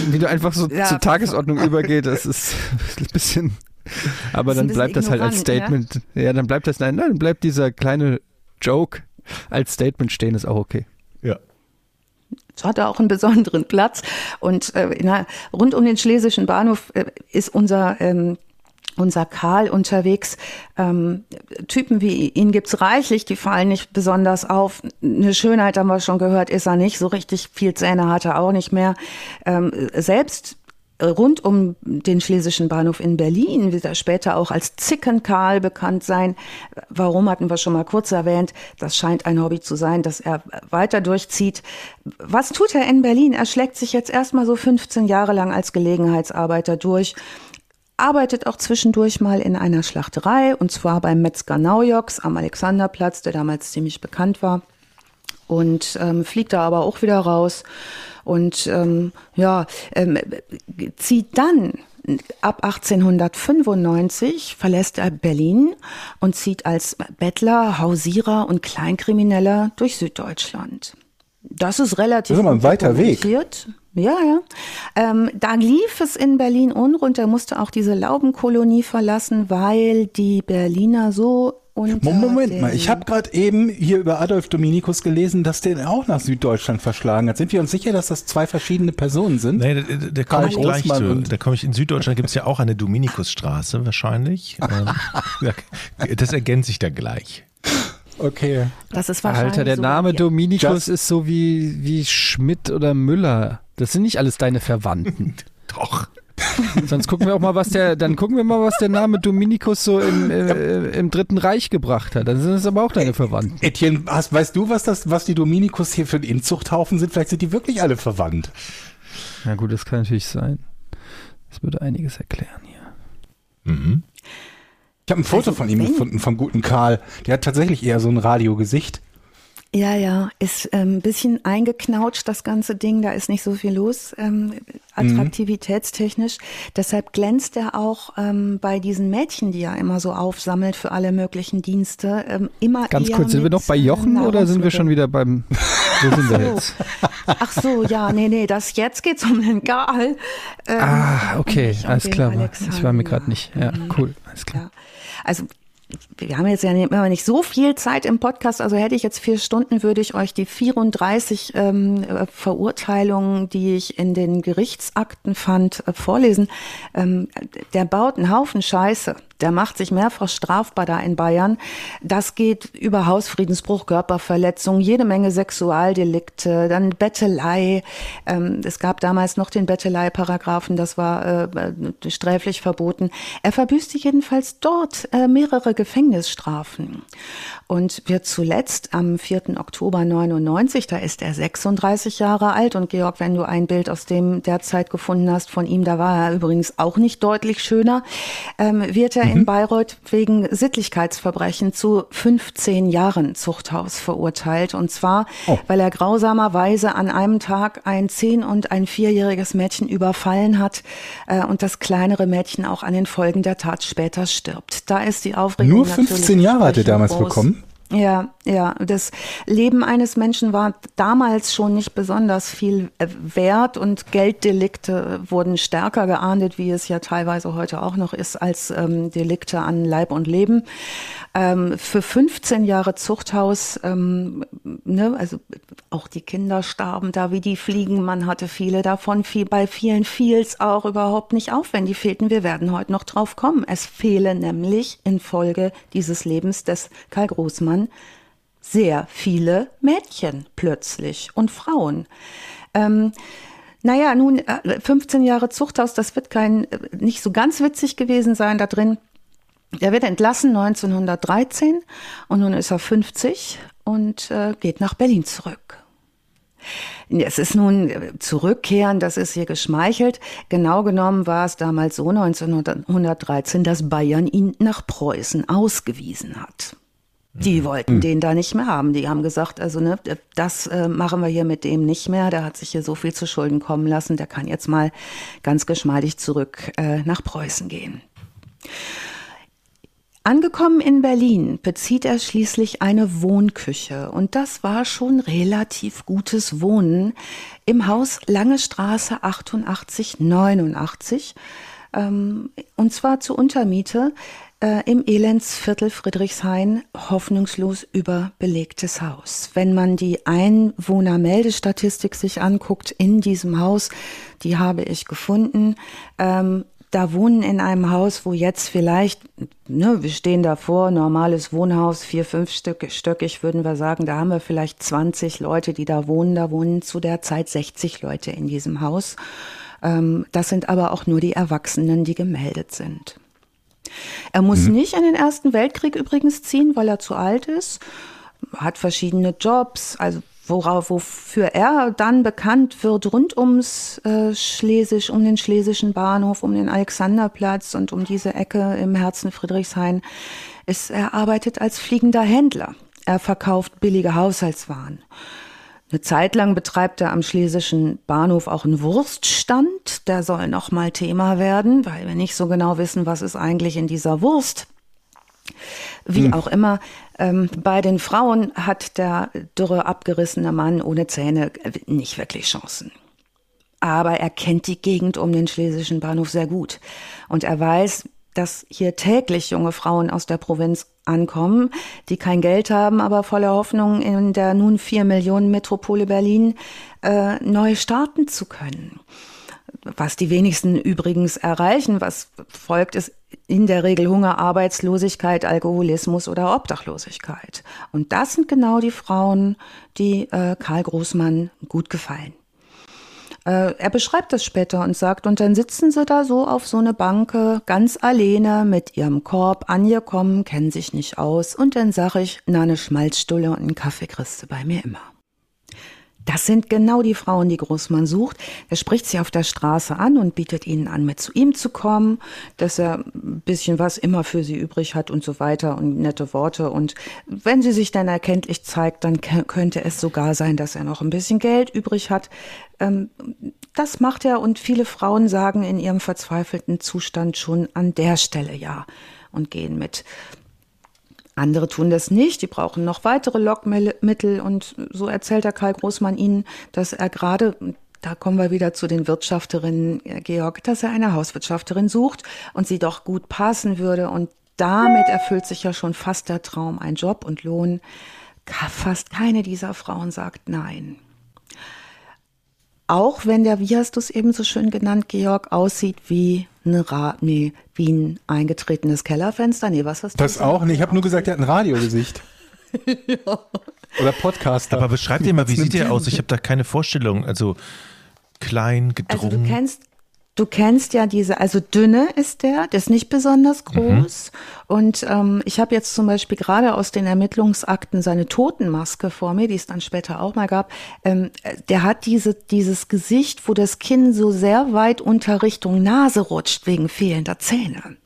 wie du einfach so ja, zur Tagesordnung übergeht, das ist (laughs) ein bisschen. Aber dann bleibt das halt als Statement. Ja? ja, dann bleibt das, nein, dann bleibt dieser kleine Joke als Statement stehen, ist auch okay. Ja. So hat er auch einen besonderen Platz. Und äh, na, rund um den schlesischen Bahnhof äh, ist unser ähm, unser Karl unterwegs. Ähm, Typen wie ihn gibt's reichlich, die fallen nicht besonders auf. Eine Schönheit haben wir schon gehört, ist er nicht. So richtig viel Zähne hat er auch nicht mehr. Ähm, selbst rund um den schlesischen Bahnhof in Berlin wird er später auch als Zickenkarl bekannt sein. Warum hatten wir schon mal kurz erwähnt? Das scheint ein Hobby zu sein, dass er weiter durchzieht. Was tut er in Berlin? Er schlägt sich jetzt erstmal so 15 Jahre lang als Gelegenheitsarbeiter durch arbeitet auch zwischendurch mal in einer Schlachterei und zwar beim Metzger Naujoks am Alexanderplatz, der damals ziemlich bekannt war. Und ähm, fliegt da aber auch wieder raus und ähm, ja, ähm, zieht dann ab 1895 verlässt er Berlin und zieht als Bettler, Hausierer und Kleinkrimineller durch Süddeutschland. Das ist relativ das ist ein weiter Weg. Ja, ja. Ähm, da lief es in Berlin unrund. Er musste auch diese Laubenkolonie verlassen, weil die Berliner so unter Moment mal, ich habe gerade eben hier über Adolf Dominikus gelesen, dass der auch nach Süddeutschland verschlagen hat. Sind wir uns sicher, dass das zwei verschiedene Personen sind? Nee, da, da, da komme ich gleich zu. Da komme ich in Süddeutschland gibt es ja auch eine Dominikusstraße wahrscheinlich. (laughs) ähm, da- das ergänzt sich da gleich. Okay. Das ist wahrscheinlich Alter, der so Name dir. Dominikus ist so wie, wie Schmidt oder Müller. Das sind nicht alles deine Verwandten. (laughs) Doch. Sonst gucken wir auch mal, was der, dann gucken wir mal, was der Name Dominikus so im, äh, im Dritten Reich gebracht hat. Dann sind es aber auch deine Verwandten. Etienne, hast, weißt du, was das, was die Dominikus hier für ein Inzuchthaufen sind? Vielleicht sind die wirklich alle verwandt. Na gut, das kann natürlich sein. Das würde einiges erklären hier. Mhm. Ich habe ein Foto Also, von ihm gefunden, vom guten Karl. Der hat tatsächlich eher so ein Radiogesicht. Ja, ja, ist ähm, ein bisschen eingeknautscht, das ganze Ding. Da ist nicht so viel los, ähm, attraktivitätstechnisch. Deshalb glänzt er auch ähm, bei diesen Mädchen, die er immer so aufsammelt für alle möglichen Dienste, ähm, immer Ganz kurz, sind wir noch bei Jochen oder sind wir schon wieder beim. Wo sind wir jetzt? Ach so, ja, nee, nee, das jetzt geht's um den Gal. Ähm, Ah, okay, alles klar. Ich war mir gerade nicht. Ja, cool, alles klar. Ja. Also wir haben jetzt ja nicht- nicht so viel Zeit im Podcast, also hätte ich jetzt vier Stunden, würde ich euch die 34 ähm, äh, Verurteilungen, die ich in den Gerichtsakten fand, äh, vorlesen. Ähm, der baut einen Haufen Scheiße. Der macht sich mehrfach strafbar da in Bayern. Das geht über Hausfriedensbruch, Körperverletzung, jede Menge Sexualdelikte, dann Bettelei. Ähm, es gab damals noch den Bettelei-Paragraphen, das war äh, sträflich verboten. Er verbüßte jedenfalls dort äh, mehrere Gefängnisstrafen und wird zuletzt am 4. Oktober 99, da ist er 36 Jahre alt und Georg, wenn du ein Bild aus dem derzeit gefunden hast von ihm, da war er übrigens auch nicht deutlich schöner, ähm, wird er in Bayreuth wegen Sittlichkeitsverbrechen zu 15 Jahren Zuchthaus verurteilt und zwar, weil er grausamerweise an einem Tag ein 10- und ein vierjähriges Mädchen überfallen hat äh, und das kleinere Mädchen auch an den Folgen der Tat später stirbt. Da ist die Aufregung Nur 15 natürlich Jahre hat er damals groß. bekommen. Ja, ja. Das Leben eines Menschen war damals schon nicht besonders viel äh, wert und Gelddelikte wurden stärker geahndet, wie es ja teilweise heute auch noch ist, als ähm, Delikte an Leib und Leben. Ähm, für 15 Jahre Zuchthaus, ähm, ne, also auch die Kinder starben da wie die Fliegen. Man hatte viele davon. Viel, bei vielen fiel es auch überhaupt nicht auf, wenn die fehlten. Wir werden heute noch drauf kommen. Es fehlen nämlich infolge dieses Lebens des Karl Großmann sehr viele Mädchen plötzlich und Frauen. Ähm, naja, nun, äh, 15 Jahre Zuchthaus, das wird kein, äh, nicht so ganz witzig gewesen sein da drin. Er wird entlassen 1913 und nun ist er 50 und äh, geht nach Berlin zurück. Es ist nun äh, zurückkehren, das ist hier geschmeichelt. Genau genommen war es damals so 1913, dass Bayern ihn nach Preußen ausgewiesen hat. Die wollten den da nicht mehr haben. Die haben gesagt, also ne, das äh, machen wir hier mit dem nicht mehr. Der hat sich hier so viel zu Schulden kommen lassen. Der kann jetzt mal ganz geschmeidig zurück äh, nach Preußen gehen. Angekommen in Berlin bezieht er schließlich eine Wohnküche und das war schon relativ gutes Wohnen im Haus Lange Straße 88 89 ähm, und zwar zur Untermiete äh, im Elendsviertel Friedrichshain hoffnungslos überbelegtes Haus. Wenn man die Einwohnermeldestatistik sich anguckt in diesem Haus, die habe ich gefunden, ähm, da wohnen in einem Haus, wo jetzt vielleicht, ne, wir stehen davor, normales Wohnhaus, vier, fünf Stück, stöckig, würden wir sagen, da haben wir vielleicht 20 Leute, die da wohnen. Da wohnen zu der Zeit 60 Leute in diesem Haus. Ähm, das sind aber auch nur die Erwachsenen, die gemeldet sind. Er muss nicht in den Ersten Weltkrieg übrigens ziehen, weil er zu alt ist, hat verschiedene Jobs, also worauf, wofür er dann bekannt wird, rund ums äh, Schlesisch, um den Schlesischen Bahnhof, um den Alexanderplatz und um diese Ecke im Herzen Friedrichshain, ist, er arbeitet als fliegender Händler. Er verkauft billige Haushaltswaren. Eine Zeit lang betreibt er am Schlesischen Bahnhof auch einen Wurststand. Der soll noch mal Thema werden, weil wir nicht so genau wissen, was ist eigentlich in dieser Wurst. Wie auch immer, ähm, bei den Frauen hat der dürre, abgerissene Mann ohne Zähne nicht wirklich Chancen. aber er kennt die Gegend um den schlesischen Bahnhof sehr gut. Und er weiß, dass hier täglich junge Frauen aus der Provinz ankommen, die kein Geld haben, aber voller Hoffnung in der nun vier Millionen Metropole Berlin äh, neu starten zu können. Was die wenigsten übrigens erreichen, was folgt, ist in der Regel Hunger, Arbeitslosigkeit, Alkoholismus oder Obdachlosigkeit. Und das sind genau die Frauen, die äh, Karl Großmann gut gefallen. Äh, er beschreibt das später und sagt, und dann sitzen sie da so auf so eine Banke, ganz alleine mit ihrem Korb angekommen, kennen sich nicht aus, und dann sag ich, na, eine Schmalzstulle und einen Kaffee kriegst du bei mir immer. Das sind genau die Frauen, die Großmann sucht. Er spricht sie auf der Straße an und bietet ihnen an, mit zu ihm zu kommen, dass er ein bisschen was immer für sie übrig hat und so weiter und nette Worte. Und wenn sie sich dann erkenntlich zeigt, dann könnte es sogar sein, dass er noch ein bisschen Geld übrig hat. Ähm, das macht er und viele Frauen sagen in ihrem verzweifelten Zustand schon an der Stelle ja und gehen mit. Andere tun das nicht, die brauchen noch weitere Lockmittel und so erzählt der Karl Großmann ihnen, dass er gerade da kommen wir wieder zu den Wirtschafterinnen, äh, Georg, dass er eine Hauswirtschafterin sucht und sie doch gut passen würde. Und damit erfüllt sich ja schon fast der Traum, ein Job und Lohn. Fast keine dieser Frauen sagt nein. Auch wenn der, wie hast du es eben so schön genannt, Georg, aussieht wie eine Ra nee, wie ein eingetretenes Kellerfenster. Nee, was hast du Das gesagt? auch? Nee, ich habe nur gesagt, er hat ein Radiogesicht. ja. (laughs) Oder Podcaster. Aber beschreib dir mal, wie sieht der aus? Ich habe da keine Vorstellung. Also klein, gedrungen. Also du kennst Du kennst ja diese, also dünne ist der, der ist nicht besonders mhm. groß. Mhm. Und ähm, ich habe jetzt zum Beispiel gerade aus den Ermittlungsakten seine Totenmaske vor mir, die es dann später auch mal gab. Ähm, der hat diese, dieses Gesicht, wo das Kinn so sehr weit unter Richtung Nase rutscht wegen fehlender Zähne.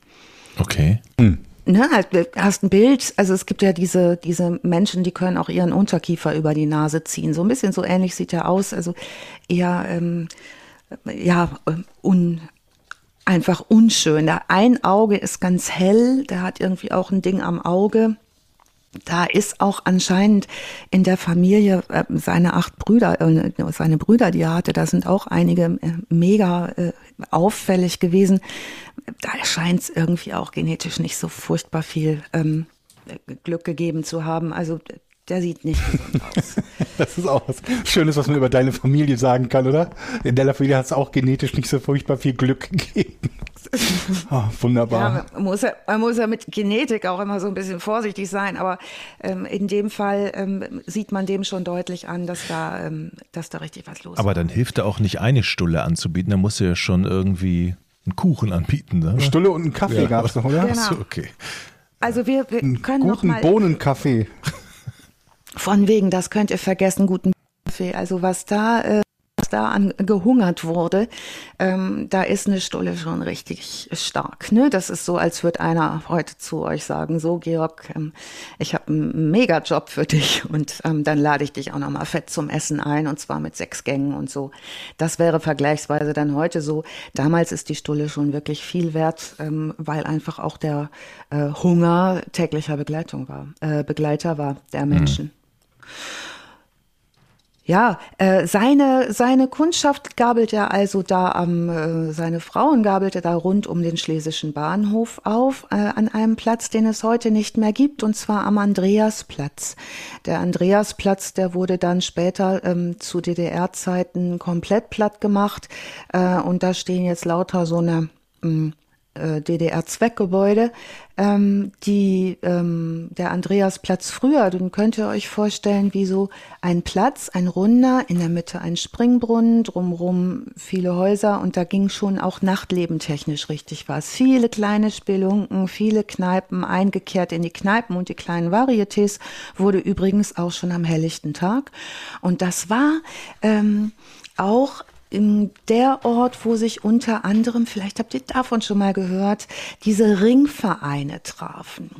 Okay. Mhm. Ne, halt, hast ein Bild, also es gibt ja diese, diese Menschen, die können auch ihren Unterkiefer über die Nase ziehen. So ein bisschen so ähnlich sieht er aus. Also eher ähm, ja, un, einfach unschön. Ein Auge ist ganz hell, der hat irgendwie auch ein Ding am Auge. Da ist auch anscheinend in der Familie äh, seine acht Brüder, äh, seine Brüder, die er hatte, da sind auch einige äh, mega äh, auffällig gewesen. Da scheint es irgendwie auch genetisch nicht so furchtbar viel ähm, Glück gegeben zu haben. Also der sieht nicht gesund aus. (laughs) das ist auch was Schönes, was man über deine Familie sagen kann, oder? In deiner Familie hat es auch genetisch nicht so furchtbar viel Glück (laughs) gegeben. oh, wunderbar. Ja, man, muss ja, man muss ja mit Genetik auch immer so ein bisschen vorsichtig sein, aber ähm, in dem Fall ähm, sieht man dem schon deutlich an, dass da, ähm, dass da richtig was los ist. Aber dann hilft da auch nicht eine Stulle anzubieten, da muss ja schon irgendwie einen Kuchen anbieten. Ne? Stulle und einen Kaffee ja, gab es noch, oder? Genau. So, okay. Also wir, wir können guten noch mal Bohnenkaffee. Von wegen, das könnt ihr vergessen, guten Kaffee. Also was da, äh, was da an gehungert wurde, ähm, da ist eine Stulle schon richtig stark. Ne? Das ist so, als würde einer heute zu euch sagen, so Georg, ähm, ich habe einen Mega-Job für dich und ähm, dann lade ich dich auch nochmal fett zum Essen ein und zwar mit sechs Gängen und so. Das wäre vergleichsweise dann heute so. Damals ist die Stulle schon wirklich viel wert, ähm, weil einfach auch der äh, Hunger täglicher Begleitung war, äh, Begleiter war der Menschen. Mhm. Ja, äh, seine, seine Kundschaft gabelt er also da am, äh, seine Frauen gabelte da rund um den Schlesischen Bahnhof auf, äh, an einem Platz, den es heute nicht mehr gibt, und zwar am Andreasplatz. Der Andreasplatz, der wurde dann später ähm, zu DDR-Zeiten komplett platt gemacht, äh, und da stehen jetzt lauter so eine, mh, mm, DDR-Zweckgebäude, ähm, die ähm, der Andreasplatz früher, dann könnt ihr euch vorstellen, wie so ein Platz, ein runder, in der Mitte ein Springbrunnen, drumrum viele Häuser und da ging schon auch Nachtleben technisch richtig was. Viele kleine Spelunken, viele Kneipen, eingekehrt in die Kneipen und die kleinen Varietés wurde übrigens auch schon am helllichten Tag. Und das war ähm, auch der Ort, wo sich unter anderem, vielleicht habt ihr davon schon mal gehört, diese Ringvereine trafen.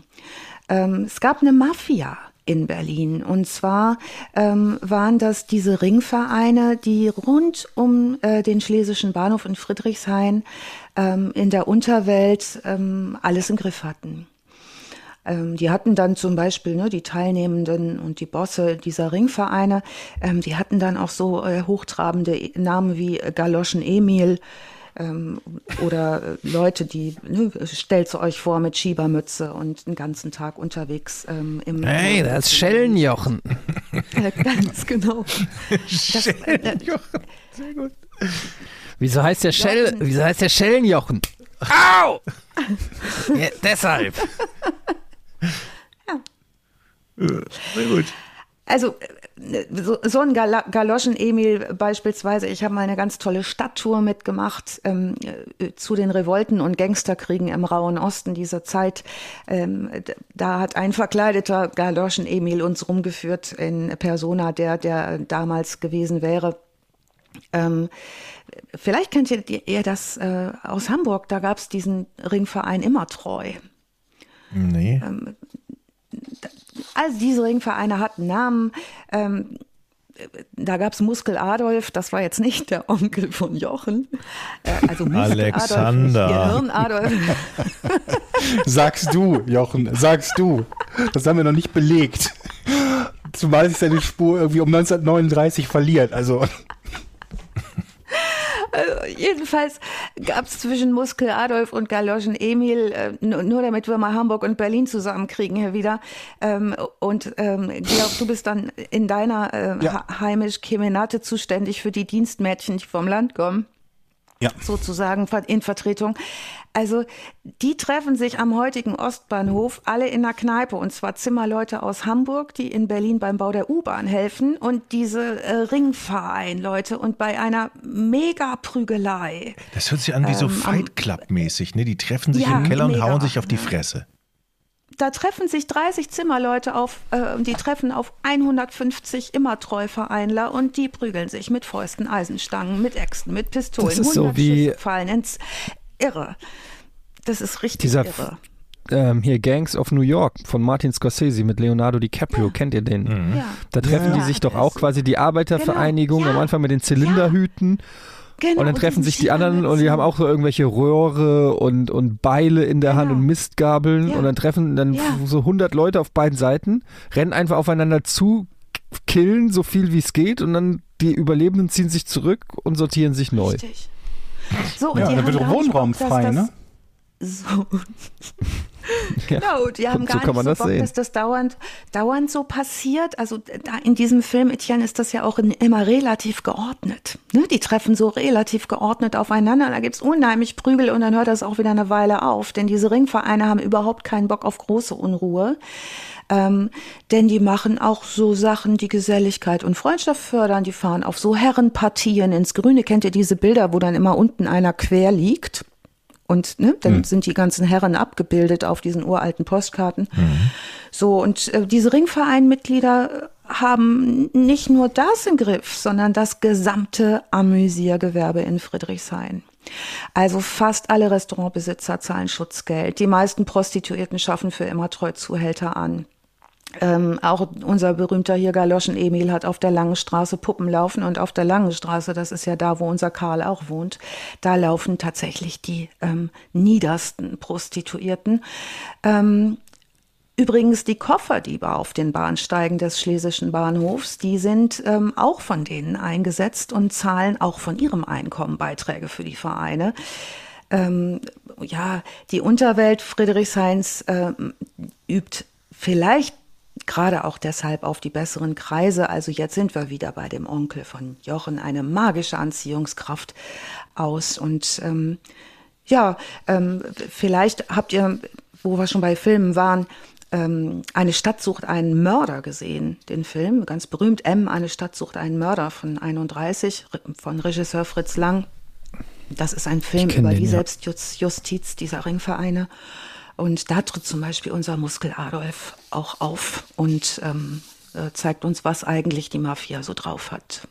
Ähm, es gab eine Mafia in Berlin. Und zwar ähm, waren das diese Ringvereine, die rund um äh, den Schlesischen Bahnhof in Friedrichshain ähm, in der Unterwelt ähm, alles im Griff hatten. Ähm, die hatten dann zum Beispiel ne, die Teilnehmenden und die Bosse dieser Ringvereine, ähm, die hatten dann auch so äh, hochtrabende Namen wie Galoschen Emil ähm, oder äh, Leute, die, ne, stellt euch vor mit Schiebermütze und den ganzen Tag unterwegs ähm, im. Hey, das ist Schellenjochen. (laughs) Ja, ganz genau. (laughs) Das, äh, Schellenjochen. Sehr gut. Wieso heißt der Schell, wieso heißt der Schellenjochen? Au! ja, deshalb. (laughs) Sehr gut. Also äh, so, so ein Gal Galoschen-Emil beispielsweise, ich habe mal eine ganz tolle Stadttour mitgemacht ähm, äh, zu den Revolten und Gangsterkriegen im Rauen Osten dieser Zeit. Ähm, da hat ein verkleideter Galoschen-Emil uns rumgeführt in Persona, der der damals gewesen wäre. Ähm, vielleicht kennt ihr, ihr das äh, aus Hamburg, da gab es diesen Ringverein immer treu. Nee. Ähm, also diese Ringvereine hatten Namen. Ähm, da gab es Muskel Adolf, das war jetzt nicht der Onkel von Jochen. Äh, also Muskel Alexander. Adolf, Gehirn (laughs) Adolf. Sagst du, Jochen, sagst du. Das haben wir noch nicht belegt. Zumal sich seine Spur irgendwie um 1939 verliert. Also Also jedenfalls gab es zwischen Muskel Adolf und Galoschen Emil, äh, nur, damit wir mal Hamburg und Berlin zusammenkriegen hier wieder. Ähm, und ähm, Georg, du bist dann in deiner äh, Ja. heimisch Kemenate zuständig für die Dienstmädchen, die vom Land kommen. Ja. sozusagen in Vertretung. Also die treffen sich am heutigen Ostbahnhof alle in einer Kneipe und zwar Zimmerleute aus Hamburg, die in Berlin beim Bau der U-Bahn helfen und diese äh, Ringverein-Leute und bei einer Mega-Prügelei. Das hört sich an wie so Ähm, am- Fight Club-mäßig, ne? Die treffen sich Ja, im Keller und mega. hauen sich auf die Fresse. Da treffen sich 30 Zimmerleute auf, äh, die treffen auf 150 Immertreu-Vereinler und die prügeln sich mit Fäusten, Eisenstangen, mit Äxten, mit Pistolen. Das ist so 100 wie- Schüsse fallen ins Irre. Das ist richtig Dieser irre. ähm, hier Gangs of New York von Martin Scorsese mit Leonardo DiCaprio. Kennt ihr den? Ja. Da treffen Ja, die sich doch auch quasi die Arbeitervereinigung Genau, ja. am Anfang mit den Zylinderhüten. Genau, und dann treffen sich die anderen und die haben auch so irgendwelche Röhre und, und Beile in der Hand Genau. und Mistgabeln Ja. und dann treffen dann Ja. so 100 Leute auf beiden Seiten, rennen einfach aufeinander zu, killen so viel wie es geht und dann die Überlebenden ziehen sich zurück und sortieren sich neu. Richtig. So, und ja, haben wird Wohnraum Bock, frei, das ne? So. (laughs) (laughs) Genau, die haben So gar nicht so das Bock, sehen. dass das dauernd, dauernd so passiert. Also da in diesem Film, Etienne, ist das ja auch in, immer relativ geordnet. Ne? Die treffen so relativ geordnet aufeinander. Da gibt's unheimlich Prügel und dann hört das auch wieder eine Weile auf. Denn diese Ringvereine haben überhaupt keinen Bock auf große Unruhe. Ähm, denn die machen auch so Sachen, die Geselligkeit und Freundschaft fördern. Die fahren auf so Herrenpartien ins Grüne. Kennt ihr diese Bilder, wo dann immer unten einer quer liegt? Und ne, dann sind die ganzen Herren abgebildet auf diesen uralten Postkarten. So, und äh, diese Ringverein-Mitglieder haben nicht nur das im Griff, sondern das gesamte Amüsiergewerbe in Friedrichshain. Also fast alle Restaurantbesitzer zahlen Schutzgeld. Die meisten Prostituierten schaffen für immer Treuzuhälter an. Ähm, auch unser berühmter hier Galoschen Emil hat auf der Langen Straße Puppen laufen und auf der Langen Straße, das ist ja da, wo unser Karl auch wohnt, da laufen tatsächlich die ähm, niedersten Prostituierten. Ähm, Übrigens, die Kofferdiebe auf den Bahnsteigen des Schlesischen Bahnhofs, die sind ähm, auch von denen eingesetzt und zahlen auch von ihrem Einkommen Beiträge für die Vereine. Ähm, ja, die Unterwelt Friedrichshains ähm, übt vielleicht gerade auch deshalb auf die besseren Kreise. Also jetzt sind wir wieder bei dem Onkel von Jochen, eine magische Anziehungskraft aus. Und ähm, ja, ähm, vielleicht habt ihr, wo wir schon bei Filmen waren, ähm, eine Stadt sucht einen Mörder gesehen, den Film, ganz berühmt, M, eine Stadt sucht einen Mörder von 31, von Regisseur Fritz Lang. Das ist ein Film über die ja. Selbstjustiz dieser Ringvereine. Und da tritt zum Beispiel unser Muskel Adolf auch auf und ähm, äh, zeigt uns, was eigentlich die Mafia so drauf hat.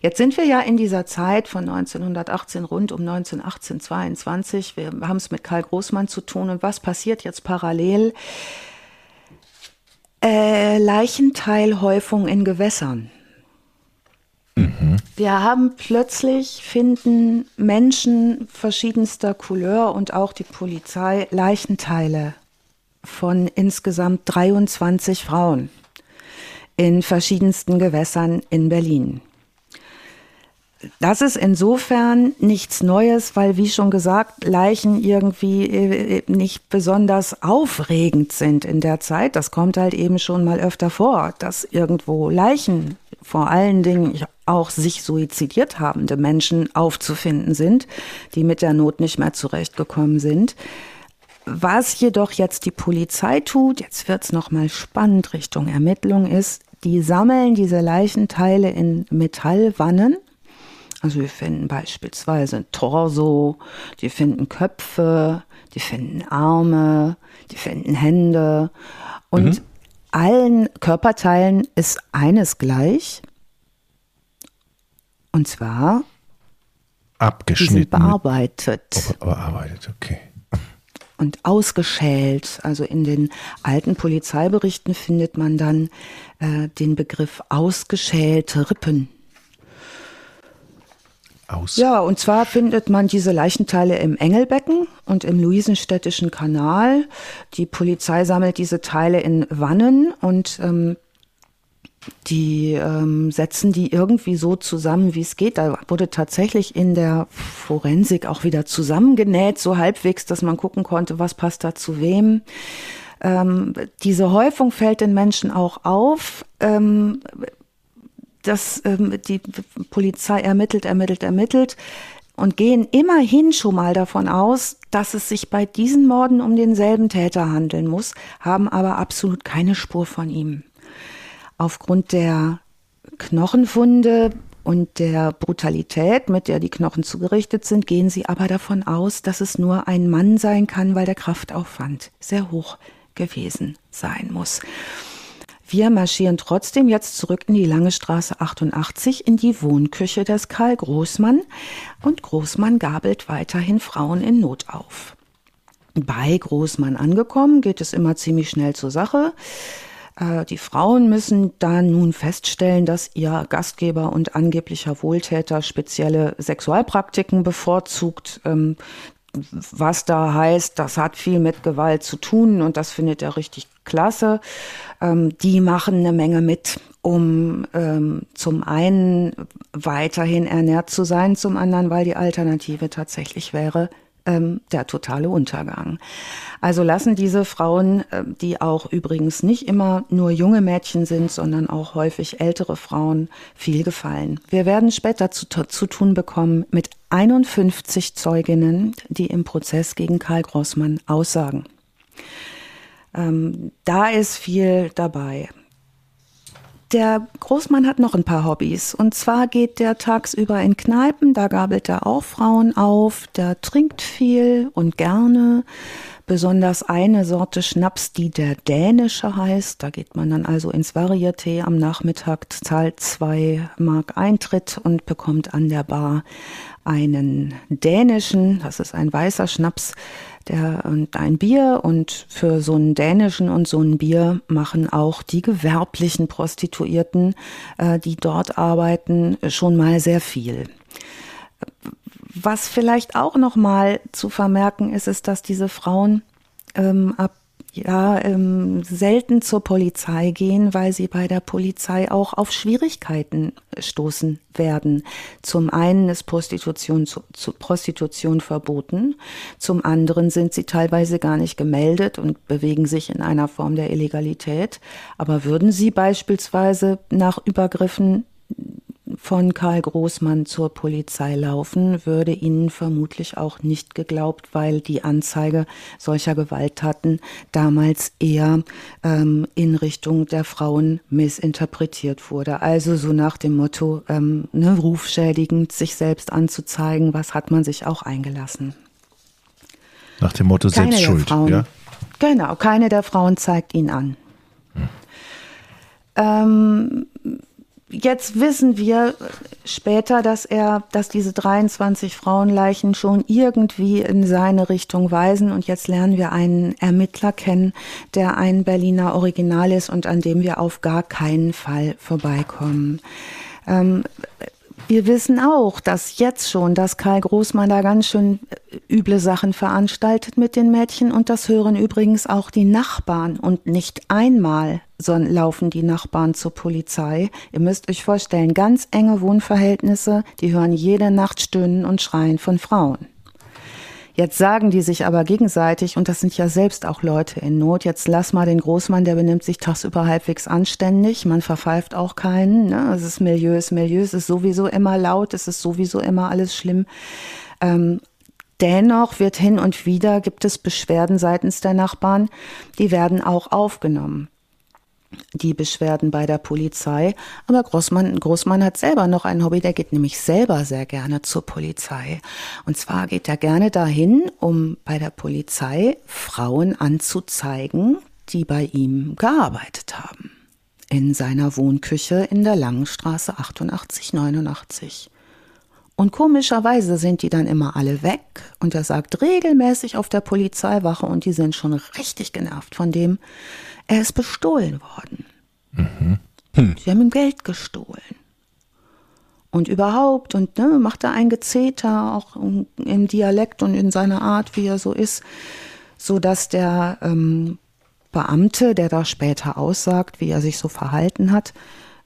Jetzt sind wir ja in dieser Zeit von 1918 rund um 1918, 22. Wir haben es mit Karl Großmann zu tun. Und was passiert jetzt parallel? Äh, Leichenteilhäufung in Gewässern. Wir haben plötzlich finden Menschen verschiedenster Couleur und auch die Polizei Leichenteile von insgesamt 23 Frauen in verschiedensten Gewässern in Berlin. Das ist insofern nichts Neues, weil, wie schon gesagt, Leichen irgendwie äh, nicht besonders aufregend sind in der Zeit. Das kommt halt eben schon mal öfter vor, dass irgendwo Leichen, vor allen Dingen auch sich suizidiert habende Menschen aufzufinden sind, die mit der Not nicht mehr zurechtgekommen sind. Was jedoch jetzt die Polizei tut, jetzt wird's noch mal spannend Richtung Ermittlung ist, die sammeln diese Leichenteile in Metallwannen also wir finden beispielsweise ein Torso, die finden Köpfe, die finden Arme, die finden Hände und mhm. allen Körperteilen ist eines gleich. Und zwar abgeschnitten. Bearbeitet. Oh, bearbeitet, okay. Und ausgeschält. Also in den alten Polizeiberichten findet man dann äh, den Begriff ausgeschälte Rippen. Aus. Ja, und zwar findet man diese Leichenteile im Engelbecken und im Luisenstädtischen Kanal. Die Polizei sammelt diese Teile in Wannen und ähm, die ähm, setzen die irgendwie so zusammen, wie es geht. Da wurde tatsächlich in der Forensik auch wieder zusammengenäht, so halbwegs, dass man gucken konnte, was passt da zu wem. Ähm, diese Häufung fällt den Menschen auch auf. Ähm, dass ähm, die Polizei ermittelt, ermittelt, ermittelt und gehen immerhin schon mal davon aus, dass es sich bei diesen Morden um denselben Täter handeln muss, haben aber absolut keine Spur von ihm. Aufgrund der Knochenfunde und der Brutalität, mit der die Knochen zugerichtet sind, gehen sie aber davon aus, dass es nur ein Mann sein kann, weil der Kraftaufwand sehr hoch gewesen sein muss. Wir marschieren trotzdem jetzt zurück in die Lange Straße 88 in die Wohnküche des Karl Großmann und Großmann gabelt weiterhin Frauen in Not auf. Bei Großmann angekommen geht es immer ziemlich schnell zur Sache. Äh, die Frauen müssen dann nun feststellen, dass ihr Gastgeber und angeblicher Wohltäter spezielle Sexualpraktiken bevorzugt. Ähm, was da heißt, das hat viel mit Gewalt zu tun und das findet er richtig klasse. Ähm, die machen eine Menge mit, um ähm, zum einen weiterhin ernährt zu sein, zum anderen, weil die Alternative tatsächlich wäre, ähm, der totale Untergang. Also lassen diese Frauen, äh, die auch übrigens nicht immer nur junge Mädchen sind, sondern auch häufig ältere Frauen, viel gefallen. Wir werden später zu, zu tun bekommen mit 51 Zeuginnen, die im Prozess gegen Karl Grossmann aussagen. Ähm, da ist viel dabei. Der Großmann hat noch ein paar Hobbys. Und zwar geht der tagsüber in Kneipen, da gabelt er auch Frauen auf, der trinkt viel und gerne. Besonders eine Sorte Schnaps, die der dänische heißt. Da geht man dann also ins Varieté am Nachmittag, zahlt zwei Mark Eintritt und bekommt an der Bar einen dänischen, das ist ein weißer Schnaps, der und ein Bier und für so einen dänischen und so ein Bier machen auch die gewerblichen Prostituierten, äh, die dort arbeiten, schon mal sehr viel. Was vielleicht auch noch mal zu vermerken ist, ist, dass diese Frauen ähm, ab ja ähm, selten zur Polizei gehen, weil sie bei der Polizei auch auf Schwierigkeiten stoßen werden. Zum einen ist Prostitution zu, zu Prostitution verboten, zum anderen sind sie teilweise gar nicht gemeldet und bewegen sich in einer Form der Illegalität. Aber würden sie beispielsweise nach Übergriffen von Karl Großmann zur Polizei laufen, würde ihnen vermutlich auch nicht geglaubt, weil die Anzeige solcher Gewalttaten damals eher ähm, in Richtung der Frauen missinterpretiert wurde. Also so nach dem Motto, ähm, ne, rufschädigend sich selbst anzuzeigen, was hat man sich auch eingelassen. Nach dem Motto keine Selbstschuld, ja? Genau, keine der Frauen zeigt ihn an. Hm. Ähm, Jetzt wissen wir später, dass er, dass diese 23 Frauenleichen schon irgendwie in seine Richtung weisen. Und jetzt lernen wir einen Ermittler kennen, der ein Berliner Original ist und an dem wir auf gar keinen Fall vorbeikommen. Ähm, Wir wissen auch, dass jetzt schon, dass Karl Großmann da ganz schön äh, üble Sachen veranstaltet mit den Mädchen und das hören übrigens auch die Nachbarn und nicht einmal sondern laufen die Nachbarn zur Polizei. Ihr müsst euch vorstellen, ganz enge Wohnverhältnisse, die hören jede Nacht Stöhnen und Schreien von Frauen. Jetzt sagen die sich aber gegenseitig, und das sind ja selbst auch Leute in Not, jetzt lass mal den Großmann, der benimmt sich tagsüber halbwegs anständig, man verpfeift auch keinen, ne? es ist Milieu, es ist Milieu, es ist sowieso immer laut, es ist sowieso immer alles schlimm. Ähm, dennoch wird hin und wieder, gibt es Beschwerden seitens der Nachbarn, die werden auch aufgenommen die Beschwerden bei der Polizei. Aber Großmann, Großmann hat selber noch ein Hobby, der geht nämlich selber sehr gerne zur Polizei. Und zwar geht er gerne dahin, um bei der Polizei Frauen anzuzeigen, die bei ihm gearbeitet haben. In seiner Wohnküche in der Langenstraße 88, 89. Und komischerweise sind die dann immer alle weg und er sagt regelmäßig auf der Polizeiwache und die sind schon richtig genervt von dem, er ist bestohlen worden. Mhm. Hm. Sie haben ihm Geld gestohlen. Und überhaupt, und ne, macht er ein Gezeter, auch im Dialekt und in seiner Art, wie er so ist, so dass der ähm, Beamte, der da später aussagt, wie er sich so verhalten hat,